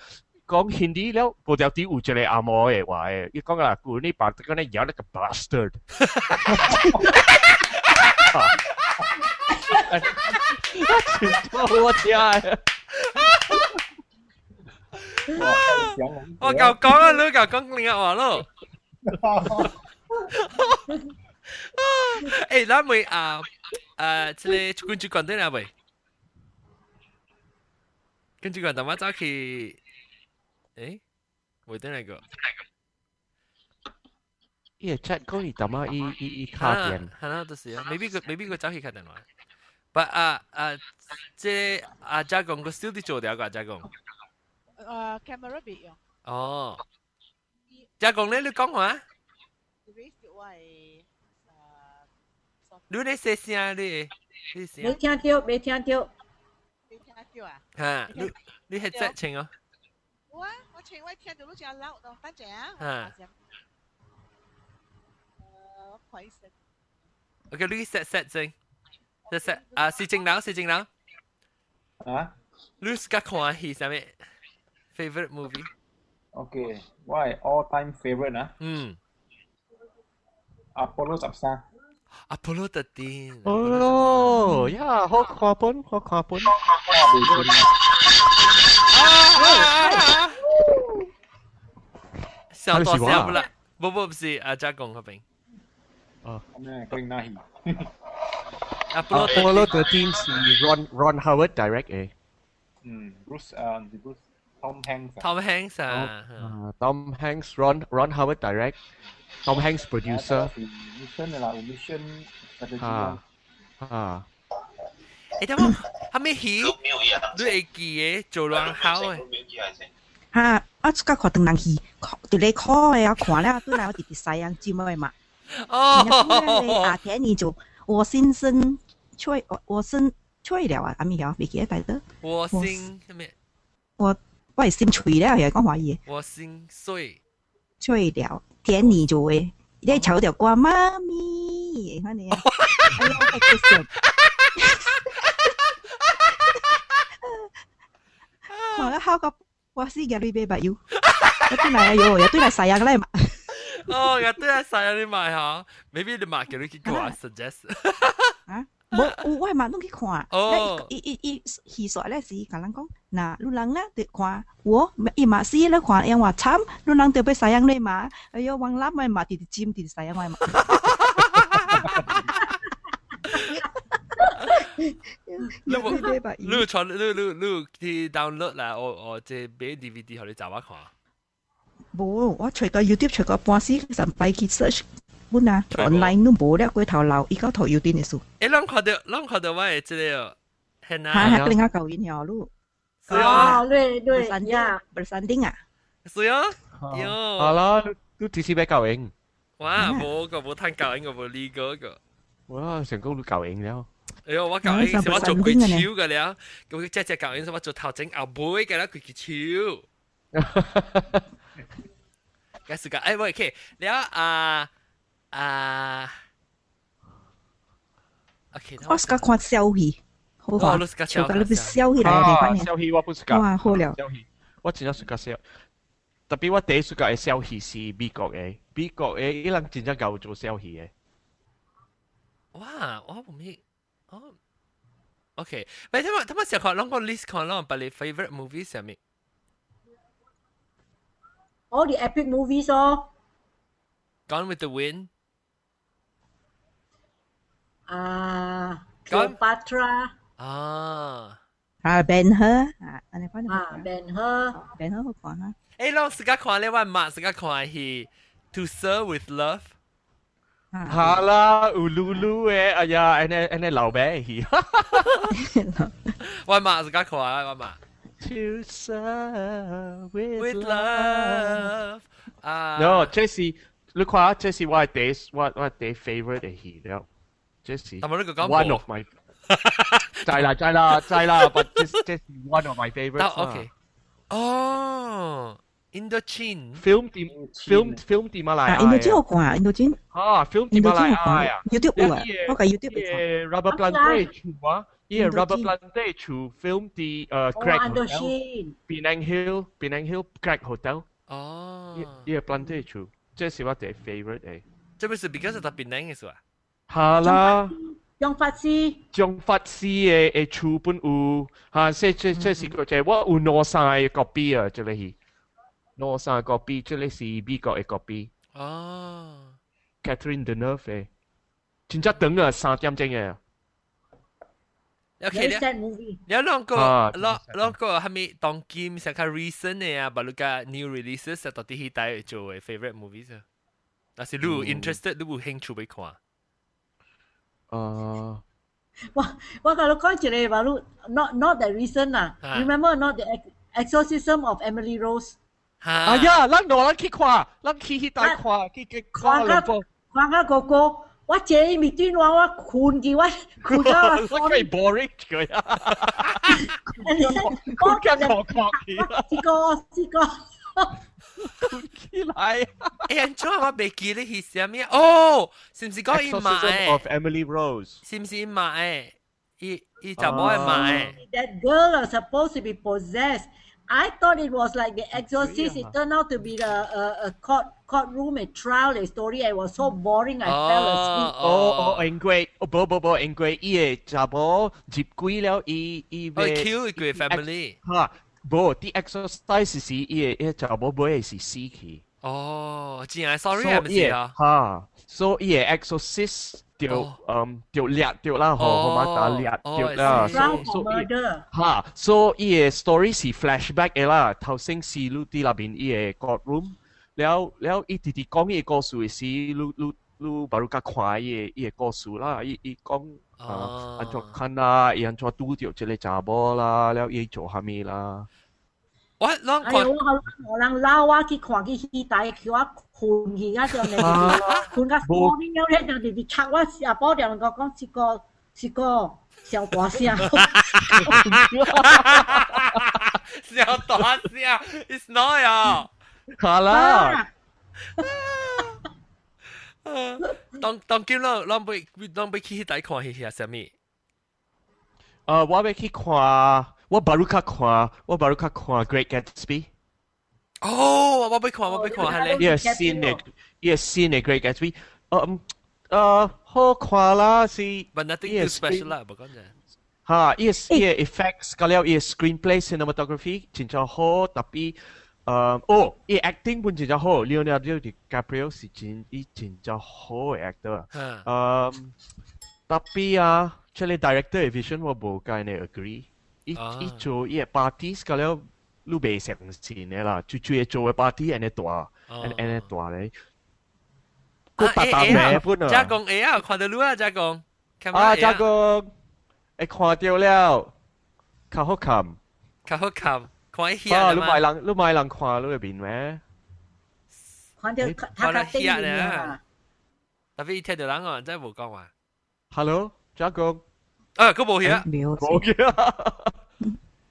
讲 Hindi แล้ว嗰条啲有一个阿毛嘅话嘅，伊讲啦，古呢白得嗰啲有一个 bastard。我天啊！我够讲啊，你够讲另外话咯。诶，咱咪啊啊，即个跟住讲啲啦喂，跟住讲大妈走去， 诶，会得嚟个。伊 chat 讲伊大妈伊伊伊卡电，系啦，就是啊，maybe 佢 maybe 佢走去卡电话。不啊啊，即阿家公个 studio 做掉个阿家公。诶，camera 别用。哦。家公咧，你讲话？你咧写声咧？未听到，未听到。未听到啊？吓，你你系只情啊？ 我啊，我情我听到都正 loud 咯，反正啊。吓。诶，快声。OK，你 set set 先。即系啊，是正佬，是正佬。啊？你是个看戏啥物？favorite movie？ Okay, why all time favorite 啊？嗯。Apollo 十三。Apollo 13。哦，呀，好看本，好看本。 笑到笑不啦？不不不是阿家公嗰边。哦，咩？佢那戏。Apollo Apollo 13 si Ron Ron Howard direct eh. Hmm, Bruce uh, Bruce Tom Hanks. Tom Hanks à. Uh, Tom Hanks Ron Ron Howard direct. Tom Hanks producer. Mission là mission strategy. À. À. 诶，等我，系咪戏？你会记嘅做乱口 哈，我自家看人去，就来呀，看了对弟弟嘛。哦，啊，天你就我心生，我我心了啊，阿，别得。我心什么？我我心了，我心碎了，天你就，你瞅着妈咪，看你。好了，好个。我是嘅呢边白油，有对嚟有有对嚟晒啊个嚟嘛。哦，有对嚟晒啊你买吓，maybe 你买叫你叫我 suggest。啊？冇，我系嘛都去看。哦，伊伊伊戏说咧是甲人讲，嗱，路人咧得看，我伊嘛是咧看，因话惨，路人得被晒样咧嘛，哎呦，王揽咪嘛，直直尖直直晒样咪嘛。 你冇，你传你你你去 download 啦，我我即买 DVD 互你找我看。冇，我除个 YouTube 除个半时神拜去 search。本啊，online 都冇了，过头流，依家头要点嘅数。诶，啷看到啷看到我嘅这个很啊，系另外旧年条路。是啊，对对山呀，不是山顶啊。是啊，哟。好啦，都直接俾旧影。哇，冇个冇摊旧影个冇呢个个。哇，成功都旧影了。 哎呦，我旧影是我做鬼超嘅了，咁只只旧影是我做头整后背嘅啦，佢叫超。嘅时间，诶喂，K，你啊。啊，OK，我是个看消息，好啊，就个你消息嚟嚟翻消息我不是个，哇，好了，消息我真系是个消，特别我第一个嘅消息是美国嘅，美国嘅伊人真正够做消息嘅。哇，我唔知， 哦， OK，咪因为咁啊，时候讲个 list 讲咯，把你 favorite movies 上面。All the epic movies 哦。Gone with the Wind。啊，Cleopatra。啊。啊，Ben Hur 啊，安尼讲啊，Ben Hur，Ben Hur 好讲啊。诶，拢自家看咧，我妈自家看系 To Serve with Love。 哈啦，乌噜噜诶，哎呀，安尼安尼老饼去。我妈自家看啊，我妈。To serve with, with love。啊。No，这是你看，这是我第我我第 favorite 嘅戏了。这是 one of my 就系啦，就系啦，就系啦，but this this one of my favorites。OK。哦。 Indochine. Filmteam, film, filmteam Malaya. Ah, Indochine học quả Indochine. Ha, filmteam lại. YouTube của, dạ, có cả YouTube. Yeah, dạ, dạ, rubber plantage. Wah. Yeah, rubber plantage. Film di uh, Craig oh, Hotel. Penang Hill, Penang Hill Craig Hotel. Oh. Yeah, yeah plantage. This is what their favorite eh. This là because of the Penang is what. Hala. Trong phát si. Trong phát si eh eh chu pun u. Ha, se se se ừ. si cái che wa u no sai copy à, che là hi 即系。攞晒 copy，即系是美国嘅 copy。哦，Catherine Deneuve 嘅，真正等啊三点钟嘅。OK，你你两个两两个系咪当今成个 recent 嘅啊？把嗰个 new releases 到底系带做嘅 favorite movies 啊？但是你有 interested，你有兴趣去看？啊。我我甲你讲一个话，你 not not the recent 啊，remember not the exorcism of Emily Rose。 哎呀，咱攞咱去看，咱去去大看，去去看两部。看下哥哥，我这一面端话我困住我，困咗我。我几 boring 佢啊！我惊我讲佢。试过试过。困起来。哎呀，做我未记得系啥咩？哦，是唔是讲伊买？Of Emily Rose。是唔是买？伊伊就冇系买。That girl is supposed to be possessed. I thought it was like The Exorcist. It turned out to be the a, a court courtroom a trial a story. It was so boring. I oh, fell asleep. Oh, oh, 因为哦不不不，因为伊个查某入鬼了，伊伊被 kill 佢 family。哈，不，The Exorcist 是伊个伊查某尾是死去。哦，真系 sorry 系咪啊？哈，所以伊个 Exorcist。 Tio, um tio liat tio lah ho ho mata liat tio lah so so ha so ie story si flashback e la tau sing si lu ti la bin court room leo leo i ti ti kong ie go si lu lu lu baru ka kwa ie ie go kong ah uh, oh. an cho kana i an cho tu dio chele cha bo la 我啷看？哎我我人老啊去看去戏台，叫我困去啊，就嚟困到半夜咧，就直直插我下晡条，我讲一个一个小大声，小大声，it's not 呀，好啦。当当今啷啷被啷被去戏台看戏系啥物？诶，我要去看。 What Baruka Kwa? What Baruka Kwa? Great Gatsby. Oh, what Baruka Kwa? What Baruka Kwa? Yes, seen. Yes, seen. Great Gatsby. Um, uh, Ho Kwa lah. See. But nothing yes, too special lah. Bukan ya. Ha, yes, yeah, effects kalau yeah, screenplay cinematography cincah ho tapi um, oh, yeah, acting pun cincah ho Leonardo DiCaprio si cin i cincah ho eh, actor. Um, tapi ah, uh, actually director vision wa bukan I agree. 一一做一 party 咁了，你未成钱嘅啦，最最做嘅 party 安尼大，安安尼大咧。个八百名本啊！加工 A 啊，看到你啊，加工。啊，加工，会看到了，较好看。较好看，看一下。啊，你买人，你买人看你入边咩？看到看到下咧。特别听到人啊，真系冇讲话。Hello，加工。 啊，佢冇嘢，冇嘢。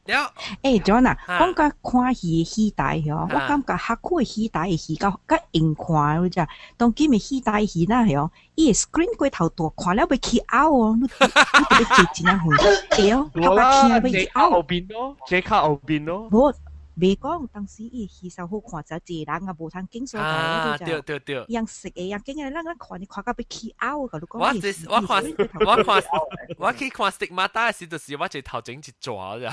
了，誒，John 啊，我感觉看戲戲台哦，我感覺客酷嘅戲台嘅戲較較硬看嗰只，當今嘅戲台戲啦嗬，伊個 screen 過頭大，看了會起拗哦，你你特別接真啊好，係哦，我啦，這卡後邊咯，這卡後邊咯，冇。未讲当时伊其实好看，就自然啊，无通经常啊，对对对，样食一样，经日咱咱看你看到被气 out，你讲我这我看我看我去看 stick，就是我这头整一抓着。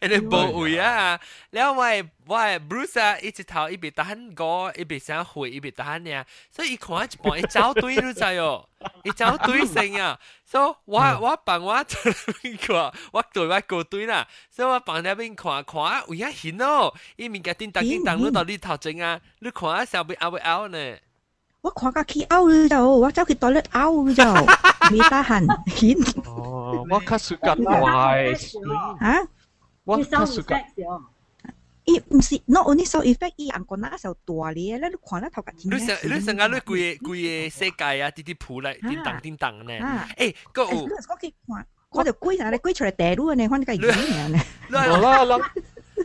and 无位啊，了我的我的 Bruce 啊，一直头一边打喊歌，一边想回，一边打喊呀，所以一看一半一走对路在哟，一走对声啊，所以我我帮我在那边看，我对我过对啦，所以我帮那边看看有影行哦，伊面家叮当叮当，你到你头前啊，你看啊上边阿未拗呢？我看个去拗你就，我走去 toilet 拗你就，未得闲，行。哦，我卡苏格怪，啊？我较暑假。伊毋是 not only so effect，伊人个那时候大咧，你看得头壳你成你成间你规个规个世界啊，啲啲铺嚟叮当叮当呢。诶，个有。我去看，我就归下你归出嚟地路呢，反正个语言呢。好啦啦。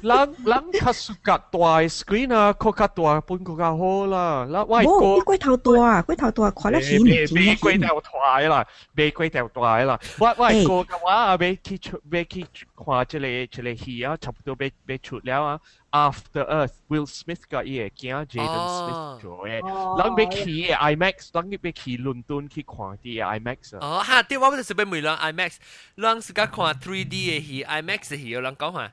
人人较熟较大 screen 啊，较较大本个较好啦。啦，我个龟头大，龟头大，看得显唔显？未龟头大啦，未龟头大啦。我我个嘅话啊，未去出，未去看这个这个戏啊，差不多未未出了啊。After Earth Will Smith 个伊个囝 Jaden Smith 做嘅，人未去嘅 IMAX，人未去伦敦去看啲 IMAX 啊。哦，哈，啲我就是俾梅人 IMAX，人是甲看 3D 嘅戏，IMAX 嘅戏，有人讲下。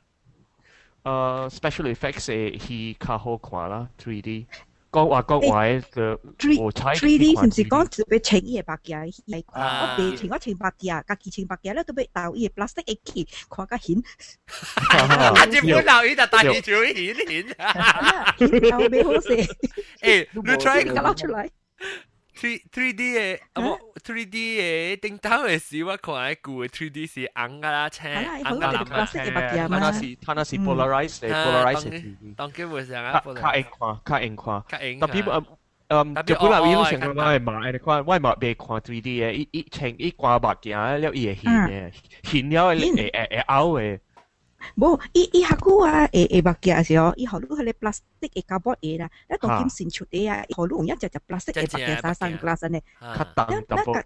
誒 special effects 誒係較好看啦，3D。講話講話嘅我猜 3D 是唔是講特別清伊嘅白嘅？係我未清我清白嘅，家己清白嘅咧都俾豆伊嘅 plastic 一起看個顯。日本豆伊就帶住做顯顯。豆未好食。誒，你 try 攞出嚟。three three D 嘅，我 three D 嘅叮当嘅时，我看喺旧嘅 three D 是红噶啦，青红噶啦，白色嘅白嘅嘛。它那是它那是 polarize 嘅，polarize 嘅。当基本上啊，较硬看，较硬看。较硬。特别诶诶，日本人伊都成个我系买，你看我系买未看 three D 嘅，伊伊青伊挂白嘅，了伊会显嘅，显了诶诶诶拗嘅。 无，伊伊下久啊，会会目镜时候，伊好多迄个 plastic 嘅胶布嘢啦，你当金线出嘅啊，好多用一只只 plastic 嘅目镜沙生 glass 呢，较重淡薄。吓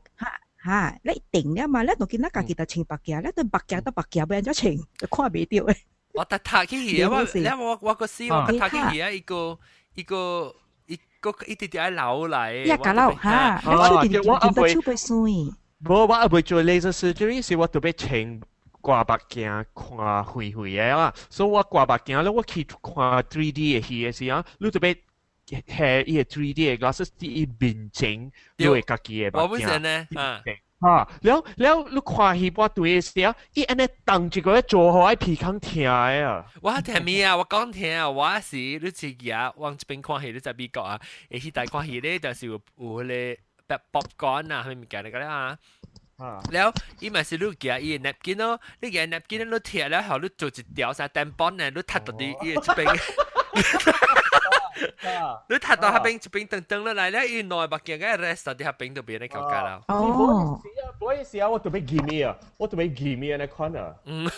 吓，你定了嘛？你当见那家己就穿白镜，你对白镜对白镜变咗穿，就看袂到诶。我特睇起嘢，我你我我个试我特睇起嘢，一个一个一个一啲啲喺扭嚟。一架扭吓，你出啲见到超背水。无，我阿袂做 laser surgery，是我特别穿。 挂北京看灰灰的啦所以我挂北京了我去看 three d 的戏的时候你就别下一个 three d 的老师第一名前六位嘉镜。我不是呢啊。啊然后然后你看戏我对的时候你按呢当一个做好爱皮康听的啊。我听你啊？我刚听啊我是你自己啊？往这边看戏你在美国啊？诶是在看戏呢但是有有咧 book 啊还是干那个呢啊。 แล้วอีมันสิลูกเกียอี napkin เนาะนี่เกีย napkin ลูกเทียแล้วเขาลูกจุดจิตเดียวซะแตมปอนเนี่ยลูกทัดตัวดีอีจะเป็น你睇到下边一边等等落嚟咧，原来白镜嘅 rest 啲下边度变你搞架啦。哦，唔好意思啊，我特别 give me 啊，我特别 give me 呢款啊。嗯。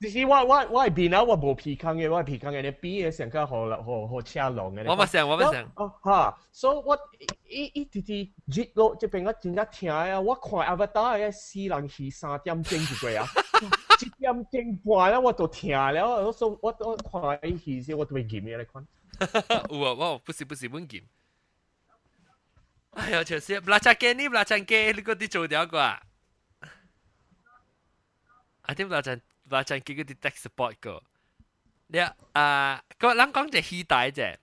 只是我我我系边啊，我冇皮坑嘅，我系皮坑嘅，你边嘅成个好好好车龙嘅。我唔成，我唔成。哦吓，所以我一一啲啲节录这边我真系听啊，我看 Avatar 嘅四人戏三点钟就过啊，一点钟半啦，我都听了，我所我我看伊戏时，我都未见咩嚟看。有啊，我不是不是本见。哎呀，就是 belajar ke ni belajar ke, lu kau di 做掉个啊？I think belajar và macam kita di tech support ko. Dia ah, ko lang kong je hi dai je.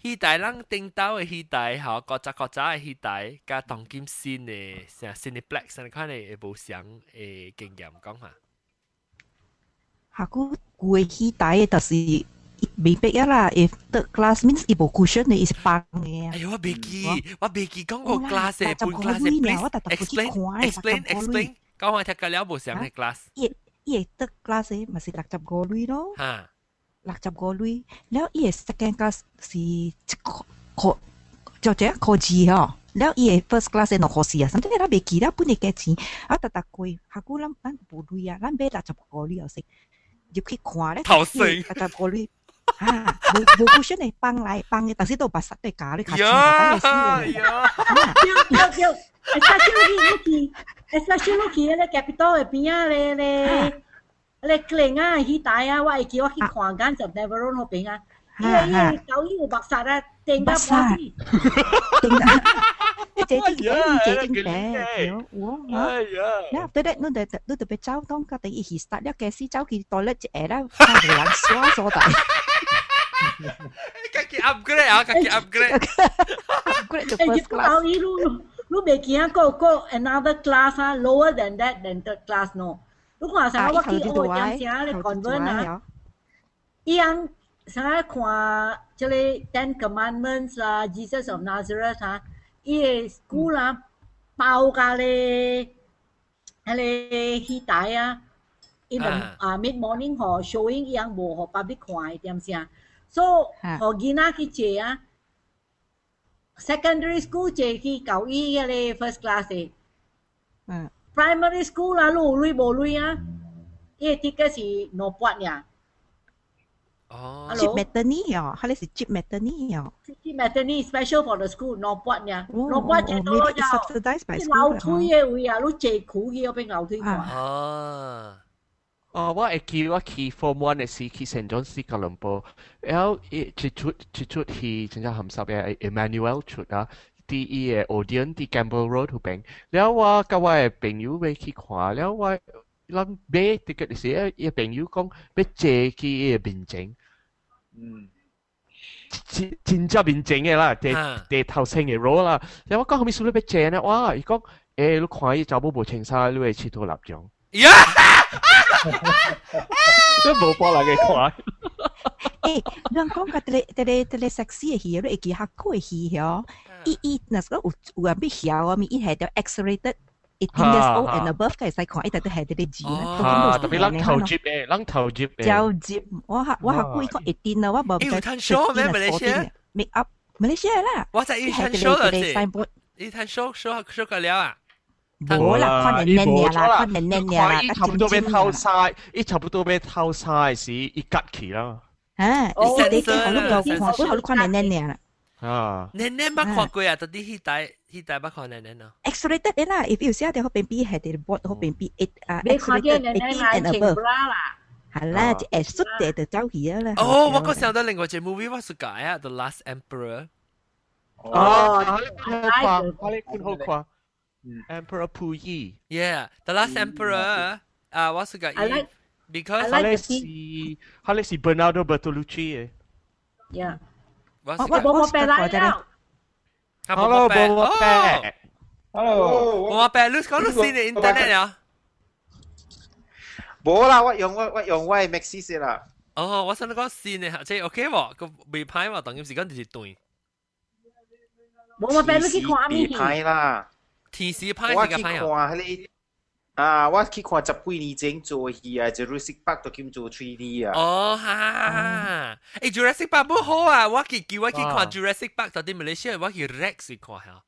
Hi dai lang ding dao de hi dai ha, ko cha ko cha de hi dai ka tong kim sin de, sa sin de black san kan de bo xiang e kinh nghiệm gong ha. Hạ cú cú hi dai ta si bị biết á là if the class means if cushion is bang nghe. Ai wa beki, wa beki gong go class e, bun class e please. Explain, explain, explain. Gong hoa thạc cả léo bo xiang de class. 伊伊得 glass 嘅，咪是六十个镭咯。吓，六十个镭，แล้ว伊 second glass 是一个就这样个字嗬。แล้ว伊 first glass 系六个字啊，甚至系未记啦，本嚟嘅钱啊，特特贵，下估谂咱无镭啊，咱买六十个镭又食，入去看咧，头先六十个镭。 啊，无无不想来帮来帮的，但是都把杀对家的卡钱打的死的。有有有，哎，杀小路去，哎，杀小路去，那 capital 的边啊嘞嘞，嘞 clean 啊，去打啊，我会记我去看眼就 never run 好边啊，因为因为搞伊有白杀啊，定个白死。定啊。这啲嘢这啲嘅，我哎呀！那对对，你哋你哋被走当个第一时 start 一嘅时走去 toilet 一下啦，冇人刷咗大。Kaki upgrade ah, kaki upgrade. upgrade to first class. Tahu ni lu lu bagian kau kau another class ah lower than that than third class no. 如果想我去学点啥咧 convert 啊，一样想看这个 Ten Commandments 啊，Jesus of Nazareth 啊， 伊个 school 啦，包加咧，迄个戏台啊，in the 啊 mid morning 嗬 showing 一样无互 public 看点啥，so 互囡仔去坐啊，secondary school 坐去九一个咧 first class 嘅，嗯。primary school lah lu lui bo lui ah ye tiga si no puat ya Oh. Cip maternity ya. Hal si cip maternity ya. Cip maternity special for the school. No buat ya. No buat je tu ya. Subsidized by school. 樓梯嘅位啊，你借苦嘅俾樓梯嘛。啊。哦，我會記我去 Form One 嘅時去聖莊士吉隆坡，然後一出一出去真正含濕嘅 Emmanuel 出啊。第一嘅 audience 啲 Campbell Road 嗰邊，然後我甲我嘅朋友咪去看，然後我。諗咩？啲嘅歷史一朋友講，要借佢嘅病情，嗯，真真正病情嘅啦，地地頭先嘅攞啦。有我講後面數你要借呢？哇！佢講誒，你看伊查某無穿衫，你會切到立場。呀！都無幫人嘅看。誒，人講個啲啲啲 sexy 嘅戲，你會記下古嘅戲哦。伊伊，嗱個有有人要曉啊，咪伊係條 accelerated。eighteen years old and above 嘅使看，一定都系啲啲字啊，特别擸头接嘅，擸头接嘅。就接，我下我下估依个 eighteen 啊，我冇睇。睇 show 咩？Malaysia make up Malaysia 啦。我在一睇 show 嘅事。一睇 show show show 个了啊。冇啦，看年年年啦，看年年年啦，伊差不多要透晒，伊差不多要透晒时，伊吉起啦。啊，你你你好碌到看，不好碌看年年年啦。啊，年年捌看过啊，到底 迄代迄代捌看年年咯。Accelerated 啦，if you 写喺嗰边 B 系啲 board 嗰边 B eight 啊，accelerated eighteen and above。系啦，就诶缩嘅就走去啦。哦，我个想到另外只 movie 我是解啊，The Last Emperor。哦，好看，好看，好看。Emperor Puyi。Yeah, The Last Emperor 啊，我是解。I like because 佢系是佢系是 Bernardo Bertolucci 嘅。Yeah。我我我 ครับฮัลโหลโบวาแปะฮัลโหลโบวาแปะรู้เขารู้สิในอินเทอร์เน็ตเหรอโบล่ะว่ายองว่าว่ายองว่าแม็กซี่สิล่โอ๋อว่าสันก็สิเนี่ยใช่โอเคบ่ก็ไม่พายบ่ตอนนี้สิก็ดีตุยโบวาแปะรู้กี่ความมีพายล่ะทีซีพายสิกับพายอะ 啊，我去看《十 billion》做戏啊，《Jurassic Park》都去做 3D 啊。哦哈，哎，《Jurassic Park》不好啊，我去，我去看《Jurassic Park》在马来西亚，我去 Rex 看下。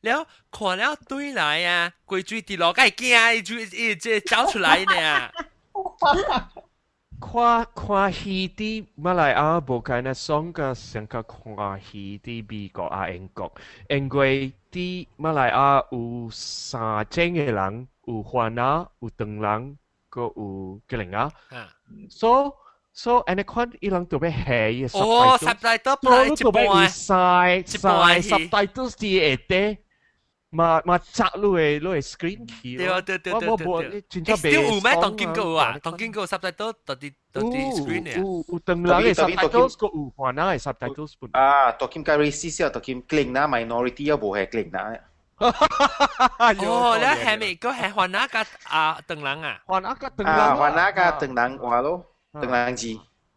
然后看了对来啊，鬼追的落盖惊啊，一追一只找出来呢。看看戏啲马来亚无解呢，上个上个看戏啲美国啊英国，因为啲马来亚有三种嘅人。有番啊，有长人，个有吉灵啊。so so 安尼款伊人特别系伊 subtitle。哦，subtitle 拍一特别晒晒 subtitle 啲下底， 嘛嘛摘落嚟落嚟 screen 去。对对对对对。真正别。still 有咩当见过啊？当见过 subtitle 到啲到啲 screen 啊？有有长人嘅 subtitle，个有番啊嘅 subtitle。啊，当见个 racist 啊，当见 clean 啦，minority 啊，无系 clean 啦。哦，แล้วแฮมิก็แฮฮวานากับอ่าตึงหลังอ่ะ ฮวานากับตึง 啊 หลัง 华那个长人话咯，长人字。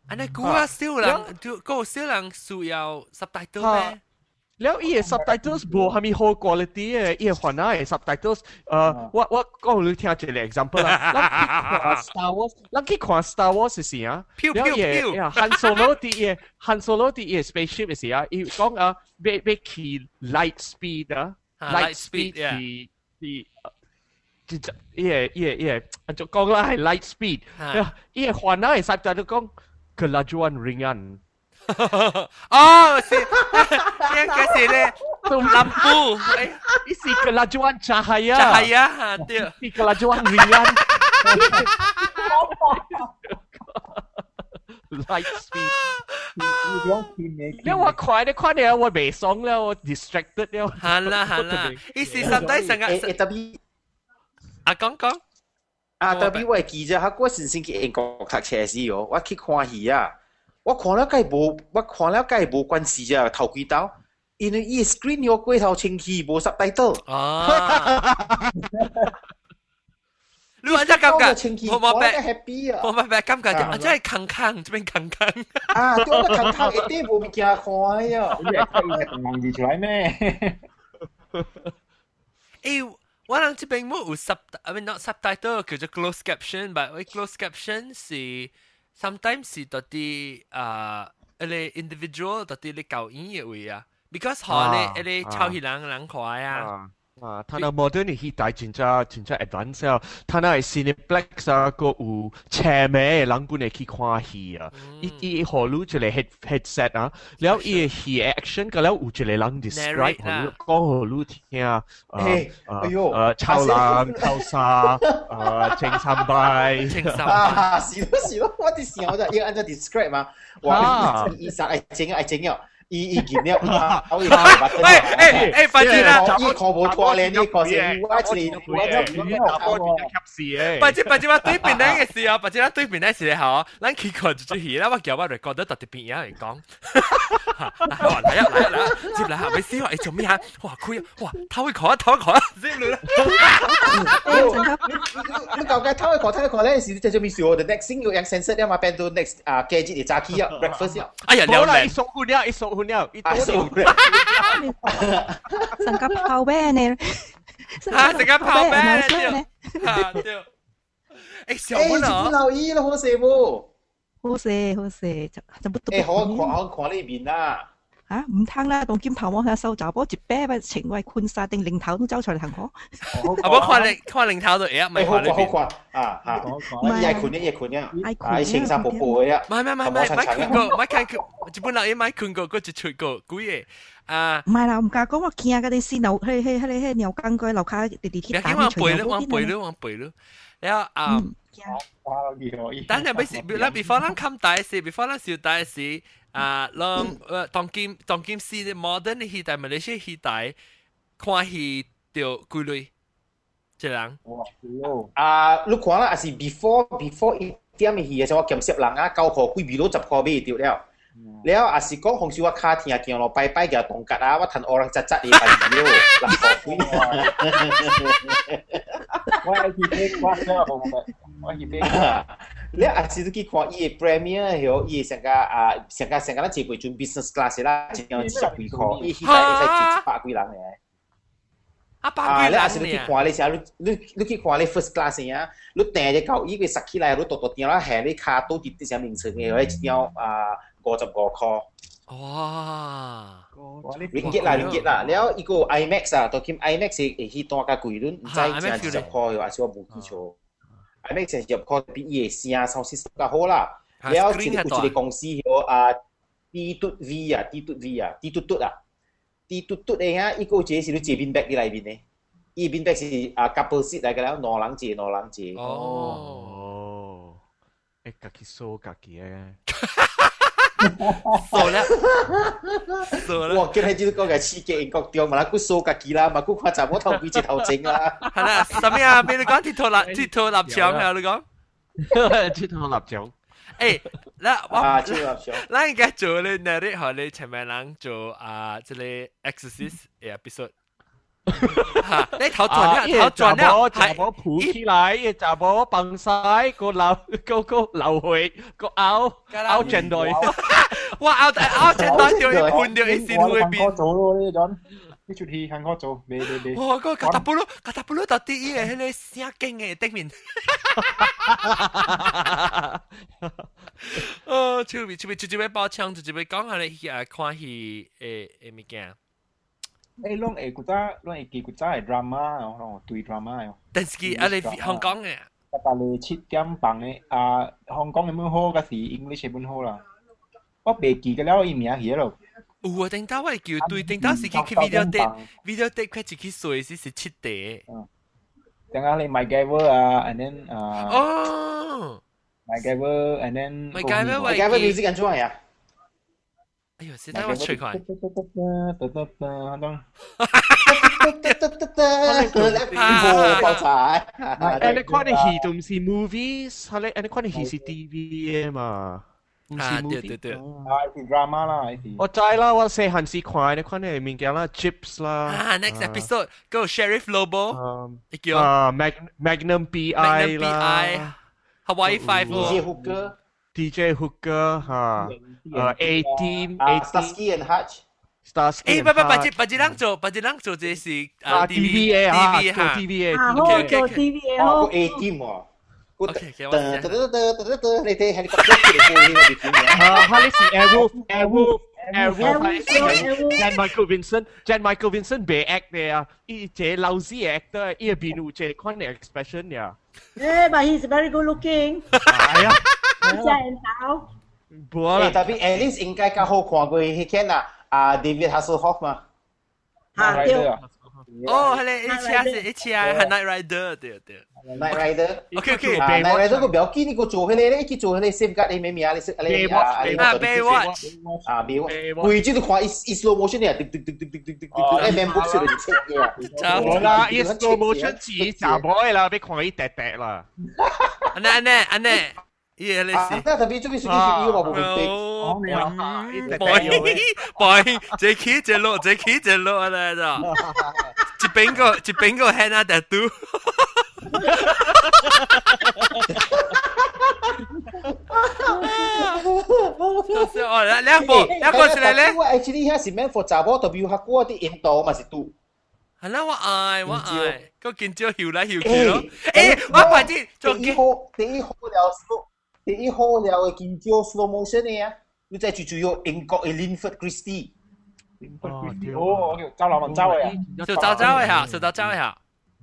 อันนี้กูว่า still หลังก็ still หลังสู要 subtitle 咩？ แล้วอี subtitles บ่ฮามีโฮ quality เอี่ยหัวหน้า subtitles. Uh, ah. เอ่อว่าว่าก็รู้ที่อาจจะเล oh, example ah. ล่ะลังคิดขวา uh, Star Wars. ลังคิดขวา Star Wars สิอ่ะแล้วอี่ยเอ่อ ah. Han Solo ที่เอี่ย Han Solo ที่เอี่ย spaceship สิอ่ะอีกองเอ่อเบเบคี uh, light speed ha, อะ light speed ที่ที่เอี่ยเอี่ยเอี่ยอันจะกองละให้ lah, light speed. เอี่ยหัวหน้า subtitles กอง kelajuan ringan 哦，是，应该是咧，lampu，isi kelajuan cahaya。 cahaya，对，si kelajuan ringan。 light speed。你我快啲快啲，我未爽啦，我 distracted 了。系啦系啦，意思实际上嘅。特别啊，讲讲。啊，特别我记者，我先先去英国读车时哦，我去看戏啊， 我看了梗系无，我看了梗系无关系啊，头几刀。因为伊 screen 有过头清气，无 subtitle。啊！你话真感觉，我冇白 happy 啊！我冇白感觉，我真系坑坑，这边坑坑。啊，对，我坑坑一啲冇物件看啊！你系刻意系望住出来咩？诶，我谂这边冇有 sub，I mean not subtitle，叫做 closed caption，but 我 closed caption 是 sometimes 是到啲啊，诶，individual 到啲你教英嘅位啊。because họ咧咧超起人人快啊。 啊，他那 modern 時代真真真真 advance 啊！他那係 Cineplex 啊，個有車咩人本嚟去看戲啊！伊伊何路就嚟 head headset 啊，然後伊戲 action 個了有就嚟人 describe 何路講何路聽啊，誒哎呦，誒超人、超沙、誒青三拜、青三拜，是咯是咯，我啲時候就要按照 describe 嘛，哇！伊實係整係整 咗。伊伊见了，好似喂诶诶，快啲啦！伊看无拖咧，呢个是我一年我一打波点及时诶？或者或者我对面咧嘅时候，或者我对面咧时候，咱去看住住戏啦，我叫我 record 得特别边嘢嚟讲。嚟嚟啊嚟啊！接嚟下咪先话你做咩啊？哇佢哇偷一看偷一看先嚟啦！你究竟偷一看偷一看咧？是就做咩事？我哋 next thing 要 sense 啊嘛，变到 next 啊 gadget 嘅炸鸡啊，breakfast 啊。哎呀，好啦，一送换了，一送。 운이 야. 이 또 리. 잠깐 파워 네. 아, 잠깐 파워 네. 아, 네. 에 이, 샤오 나. 에 이, 라오 이, 호세 보. 호 세, 호 세. 잠깐부 터. 에 이, 하와 과리 비 나. 吓唔通啦，当剑头望下收集波接啤咪情为困晒定零头都走出嚟行过。啊，冇看零看零头度嘢，唔系看呢边。好看啊吓，我夜困嘅夜困嘅，系青山瀑布嘅。唔系唔系唔系，唔系困过，唔系看佢，日本人嘢唔系困过，嗰只出过古嘢。啊，唔系啦，唔敢讲我惊嗰啲线路，去去去去鸟间嗰楼卡地地铁打往背咯，往背咯，往背咯。然后啊，但系冇事，嗱，before 咱冚大事，before 咱小大事。 啊，讓呃當今當今時的 modern 的時代，馬來西亞時代，看戲就幾類，一人。啊，你看啦，也是 before before 一點的戲，像我見識人啊，九號幾米六十號買掉了，了也是講紅燒我卡天啊，見咯，拜拜嘅動格啊，我攤我人扎扎嘅拜料，六號幾。我係去俾我 sell 紅嘅，我係俾。咧啊，是去看伊个 Premier 迄伊上个啊上个上个咱坐过阵 business class 啦，一样一十几箍，伊迄个会使坐一百几人诶。啊，百几人啊！你去看咧啥？你你你去看咧 first class 啊！你订只到伊个塞起来，你多多订啦，下你卡都伫啲啥名称嘅，一张啊五十五箍。哇！零吉啦，零吉啦，然後一個 IMAX 啊，到兼 IMAX 係係當價貴啲，唔知正十箍又還是我冇記錯。係 make sense 入去啲夜市啊、壽司就好啦。你有一個一個公司叫啊 D 嘟 V 啊、D 嘟 V 啊、D 嘟嘟啊、D 嘟嘟嘅嚇，依個只是都借邊 back 啲裏邊咧，依邊 back 是啊 couple seat 嚟嘅啦，挪冷字挪冷字。哦，誒，隔幾數隔幾咧？傻啦，傻啦！我，今日呢個嘅刺激國掉，嘛啦，佢數格幾啦，嘛，佢誇就冇頭幾隻頭整啦。係啦，什麼啊？俾你講鐵頭立 鐵頭立牆啊！你講 鐵頭立牆。誒，嗱我啊，鐵頭立牆。嗱而家做咧，那啲學你前面人做啊，即係 exercise episode。你头转了，头转了，系我抱起来，就我崩晒个流个个流血个拗拗正队，哇拗拗正队掉一盘掉一线去边。做咯呢种呢出戏系我做，未未未。哇！个卡塔布鲁卡塔布鲁到底嘅迄个声劲嘅顶面。哦，出面出面直接要爆枪，直接要讲下你啊看戏诶诶物件。 诶，拢会古早，拢会记古早嘅 drama，拢对 drama 哦。但是啊，你香港嘅，但系七点半嘅啊，香港嘅本好，嗰时 English 嘅本好啦。我未记得了伊名嘢咯。有啊，顶到我叫对，顶到是去去 video date，video date 佢自己睡是是七地。等下你 My Gaver 啊，and then 啊。哦。 MacGyver and then MacGyver MacGyver music 安怎呀？ 哎呦，现在我吹快。爆炸！誒，你看你戲都唔是 movies，係你，你看你戲是 TV 嘛？唔是 movie。對對對。啊，係 drama 啦，係。我知啦，我細漢時看，你看你面嘅啦，Chips 啦。啊，next episode go Sheriff Lobo，叫啊 Mag Magnum PI 啦，Hawaii Five DJ TJ Hooker, ha, uh, A Team, uh, Starsky and Hutch. Starsky eh, bapa, pajit, pajit lang cok, pajit lang cok je si uh, ah, TVA, TVA, ha, TVA, ha. TVA, ha. Okay, okay, TVA, ha. Aku A Team, ha. Okay, okay, okay. Uh, Michael Vincent. Jan Michael Vincent, 啊。真好。冇啦。特别 at least 应该较好看过迄个啊，啊 David Hasselhoff 嘛。啊，对。哦，系咧，一次啊，是一次啊，系 Night Rider，对对。 Night Rider。 OK OK。啊，Night Rider 个表记你个做迄个咧，去做迄个 safeguard 你咩名啊？你识啊？你啊啊 Baywatch。啊 Baywatch。每次都看伊伊 slow motion 咧，滴滴滴滴滴滴滴滴，诶 man book 出嚟就切嘅。冇啦，伊 slow motion 似查某嘅啦，俾看伊滴滴啦。安尼安尼 ELS 啊，特別中意食啲血腰喎，冇病。boy boy，這期這錄這期這錄啊咧就，一邊個一邊個 hand 啊得嘟。就是哦，兩個兩個是嚟咧。我 actually 係是 meant for 查某特別學過啲印度嘛是嘟。係啦，我愛我愛，個見招搖來搖去咯。誒，我反正就第一號第一號了。第一好了嘅見招 slow motion 嘅啊，你再最主要英國嘅 Linford Christie。哦，周流文州嘅，就周周嘅下，就周周嘅下。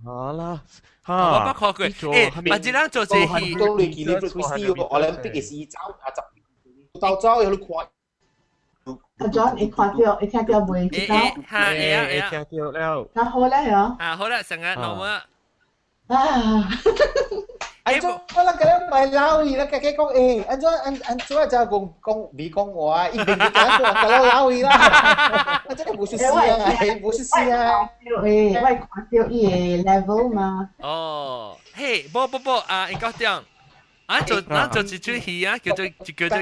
好啦，我不看過。誒，或者咱做這戲，都你見 Linford Christie 個 Olympic 嘅時走啊走，周周有你看。阿 John，你看到，你聽到未？誒誒，係誒誒，聽到了。那好咧，嗬。啊，好啦，成日老母。啊。anh cho nó là cái bài lao gì đó cái cái con ê anh cho anh anh cho cho con con bị con ngọa ít bình cái con cái lao lao gì đó anh chắc là bố sư sư à bố sư sư à ê vậy quan tiêu y level mà oh hey 不不不啊应该这样啊做咱做一出戏啊叫做叫做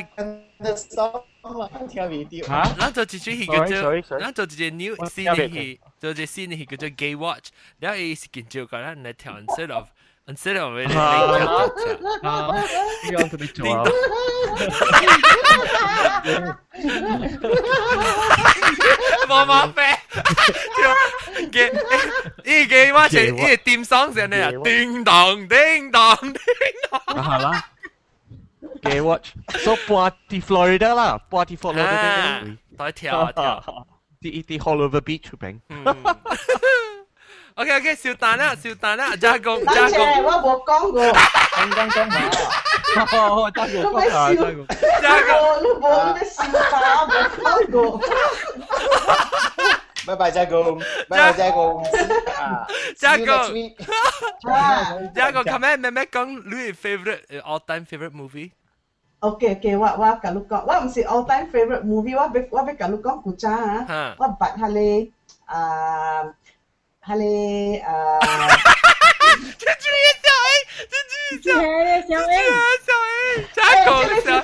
吓咱做一出戏叫做咱做一个 new 新嘅戏做一个新嘅戏叫做 Gay Watch 然后伊是见照个咱嚟调 instead of ¿En serio? Me, me encanta. Ah, you also big chihuahua. Mama pe. Ge, i ge ma che, i song ding dong, ding dong, ding dong. Watch. So party Florida la, party Florida. Ah, ต่อยเที่ยวเที่ยวที่ที่ all over beach เป็น OK OK，小蛋啦，小蛋啦，加工加工。我冇讲过。讲讲讲下。哦，加工讲下，加工。加工，你冇咩小蛋，冇讲过。拜拜，加工，拜拜，加工。加工。加工，今日妹妹讲你 favorite all time favorite movie。 OK OK，我我甲你讲，我唔是 all time favorite movie，我要我要甲你讲古仔啊，我捌下你啊。 Hale à... Thế chú ấy sao ấy? Thế chú ấy sao? Thế chú ấy sao ấy? Chá cổ sao?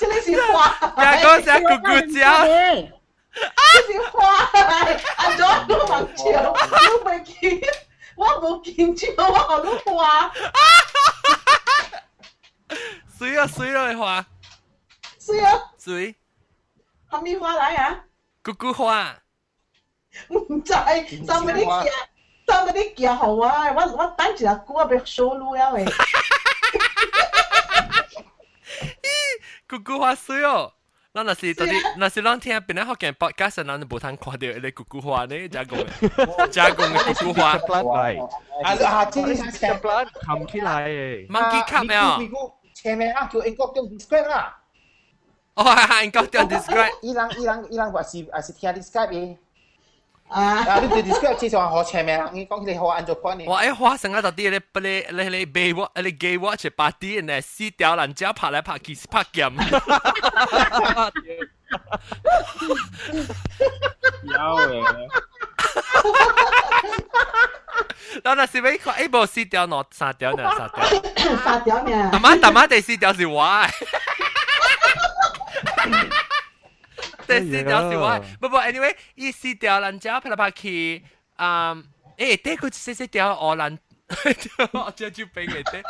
Thế là xí hoa Chá cổ sao cụ cụ chá? Xí hoa Anh đó nó mặc chiều Nó mày kiếm Nó mù kiếm chiều Nó nó hoa Suy à suy rồi hoa Suy à Suy hoa lại à? Cụ hoa 唔知，上面啲夹，上面啲夹好啊！我我等住阿姑啊，俾 show 路啊喂。姑姑花水哦，咱那是到底那是咱听边个福建 podcast，咱无通看到你姑姑花呢？加工嘅，加工嘅姑姑花。啊啊！这个系 plan 冚起来诶。 Monkey cup 啊！前面啊，叫英国叫 describe 啦。哦，系英国叫 describe。伊人伊人伊人话是系是听 describe 嘅。 啊！你对 describe 至少好前面，你讲你好按做关呢？我诶花生啊，到啲你你你你被我你 gay watch 八啲呢，撕掉人家拍来拍去拍剑。有诶。然后那是咪看诶无撕掉喏三条呢三条。三条呢？阿妈阿妈第四条是我。 第四条是我，不不，anyway，伊四条人家拍来拍去，嗯，诶，第个四四条荷兰，我只就俾佢哋，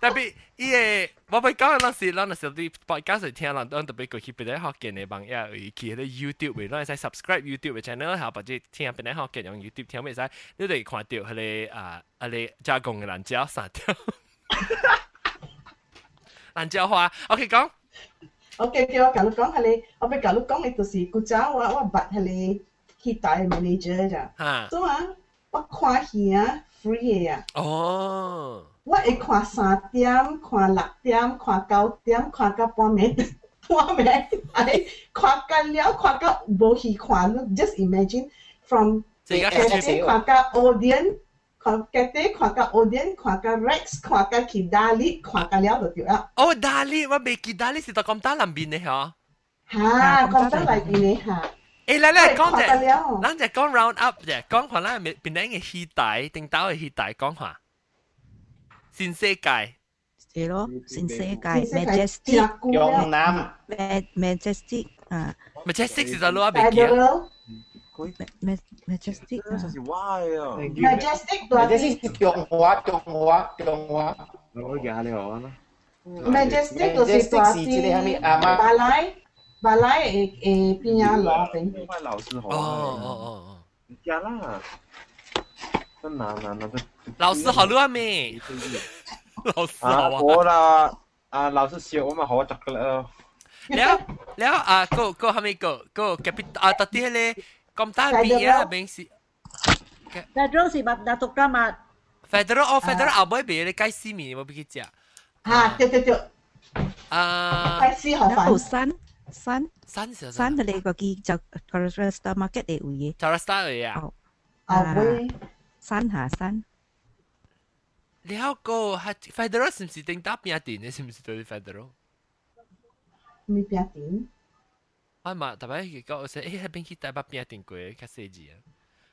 特别伊个，我咪讲嗰时，嗰阵时啲 podcast 嚟听，人都特别过去边啲学嘅你朋友，去啲 YouTube 嚟，攞嚟 subscribe YouTube 嘅 channel，后或者听边啲学嘅用 YouTube 听咩使，你哋看到佢哋啊，佢哋加工嘅人家三条，人家话，OK 讲。 OK，叫我甲你講下你，我要甲你講嘅就是古早我我捌下你去帶 manager 咋，所以啊，我看戲啊 free 嘅啊。哦。我會看三點，看六點，看九點，看到半暝，半暝，哎，看緊了，看到無戲看，just imagine from 即係看到 audience。 看 Cathay 看到 Odeon 看到 Rex 看到 Kidali 看到了就对啦。哦，Dali 我未 Kidali 是到咁打南边嘅嗬。吓，咁打嚟边嘅吓。诶，嚟嚟讲只，咱就讲 round up 啫，讲下咱边边嘅戏带，定到嘅戏带讲下。新世界。系咯，新世界 Majestic。用南。Majestic 啊。Majestic 是在攞边嘅。Majestic 啊，是歪啊！Majestic ตัวนี้จงหัวจงหัวจงหัว 我嘅你好啦。 Majestic ตัว是 ตัวที่บาลายบาลายเอเอปีญาหล่อเป็น外老师好。哦哦哦哦。加啦。真难难难的。老师好乱咩？老师好啊。我啦，啊老师笑我咪好得噶啦。แล้วแล้วอ่าก็ก็ทำไมก็ก็แกปิอ่าตัดที่เลย 咁得意啊！平時 federal 是咪拿獨家嘛？federal 哦，federal 後尾俾你雞絲麵，我俾佢食。嚇！對對對。啊。雞絲河粉。山山山山就你個機就 Tarasta Market 嚟會嘅。Tarasta 嚟啊。哦。會。山下山。了個係 federal 是唔是定打邊一段咧？是唔是對 federal？咩邊一段？嘛，特别佢讲说，诶，喺边去台北边定过，较细致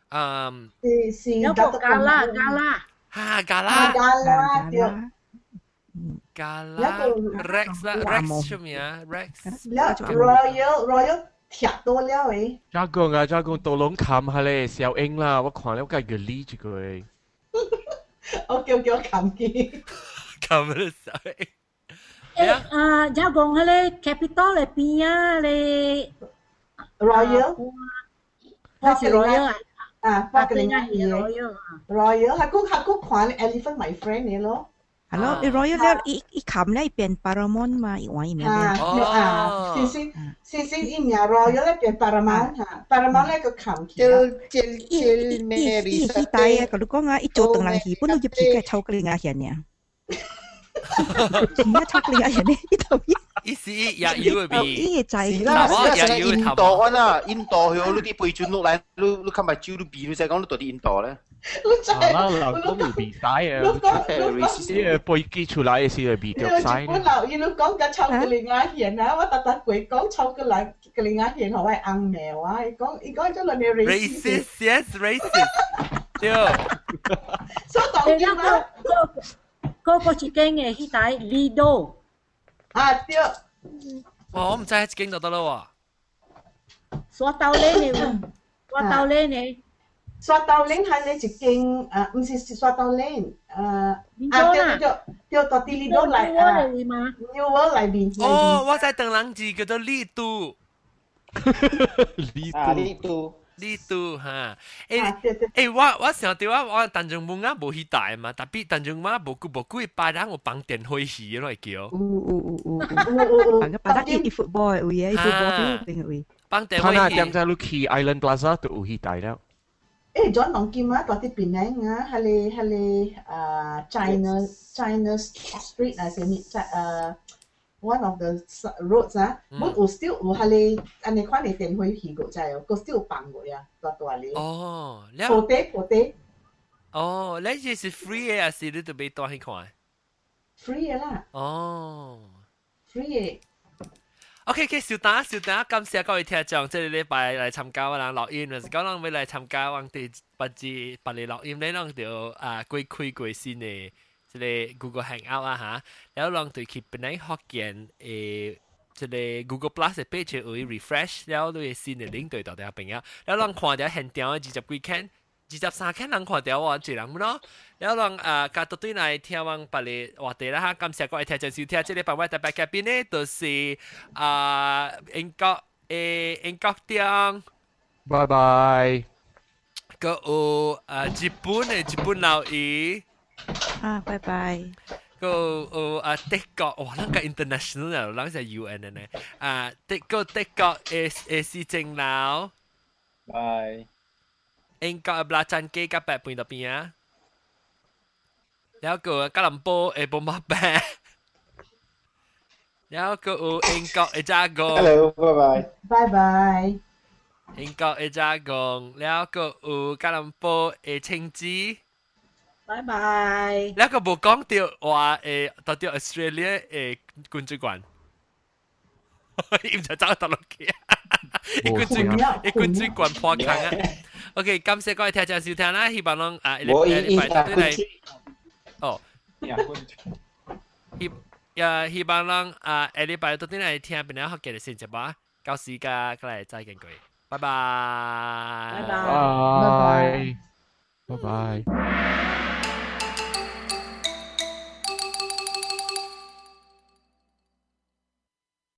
啊。嗯。是是。有个加拉加拉。吓，加拉。加拉对。加拉。Rex 啦，Rex 出面啊，Rex。Royal Royal 踢多了诶。加工啊，加工到拢冚下咧，小英啦，我看了个个理住佢。我叫叫冚佢。冚咗小英。 เอ่ eh, uh, jagong le capital le pia le royal ha si royal ah pa ke ngai ye royal ha ku ha ku kwan elephant my friend ni lo ฮัลโหลอีรอยแล้วอีอีคำแล้วอีเปลี่ยนปารามอนมาอีวันอีเมียเป็นอ่าซิซิซิซิอีเมียรอยเแล้วเปลี่ยนปารามอนฮะปารามอนแล้วก็คำเจลเจลเจลเมริสต์อีที่ตายก็ลูกก็งาอีโจตังลังหีปุ่นลูกจะพีแกเช่ากลิ่งาเหียนเนี่ย 而家出嚟有人呢度意思也要会变，呢个就系啦，系印度啊啦，印度去你啲背转落嚟，你你今日招都变，你就讲你到啲印度咧。啊，流都冇比赛啊！啲背机出嚟先系比较赛。我留意你讲紧抽个另外人啊，我特特鬼讲抽个另个另外人，系硬苗啊！讲讲咗两年 racist yes racist，对。所以当然啦。 cô cô chỉ nghe khi tại Lido. À tiêu ồ không sai kinh được đâu à? Xóa lên nè à. xóa lên nè xóa lên hay lên chỉ kinh à không phải xóa tao lên. À à tiêu tiêu à? tiêu tao Lido lại. à New World lại bình ồ tôi đang đợi gì cái đó Lido Lido dito ha. Eh ah, eh wa wa xiao ti wa wa tanjung bunga bo hi tai ma, tapi tanjung ma bo ku bo ku padang o pang ten hoi hi lo ki o. U u u u. Ang padang i football u ye i football thing u. Pang ten hoi. Kana jam za luki Island Plaza tu u hi tai. Eh John Long Kim ma tati Penang ha hale hale uh China China street as in uh one of the roads 啊，我有 still 有下你安尼款嘅电灰去过在哦，个 still 放过呀，大大哩。哦，破地破地。哦，你这是 free 嘅，还是你都俾多去看？free 嘅啦。哦，free 嘅。OK，OK，小打小打，感谢各位听众，即系礼拜嚟参加我哋录音，或是讲人会嚟参加我哋不知不嚟录音，你啷就啊鬼开鬼先嘅。 即個 Google Hangout 啊嚇，然後人對去本來福建誒即個 Google Plus 嘅 page 會 refresh，然後對新嘅 link 對到啲朋友，然後人看到現場嘅二十幾間、二十三間人看到喎，一人咯，然後人啊，加到對嚟聽阮別個話題啦嚇，感謝各位聽眾收聽，即禮拜我特別嘉賓呢，就是啊英國誒英國頂，拜拜，個有啊日本嘅日本老師。啊，拜拜。個誒啊德國，哇！諗個 international 又諗就 UN 咧，啊德個德國誒誒市政樓，係英國布拉贊基加白半入邊啊，有個吉隆坡誒布馬白，有個英國誒加貢，hello，拜拜，拜拜，英國誒加貢，有個吉隆坡誒青枝。拜拜。你个冇讲到话诶，到到 Australia 诶冠主管，唔就走到落去，冠主管，冠主管破坑啊！OK，感谢各位听众收听啦，希望啷啊，我礼拜都嚟，哦，希呀希望啷啊，下礼拜都嚟听边两学嘅先节目，到时间过嚟再见各位，拜拜，拜拜，拜拜，拜拜。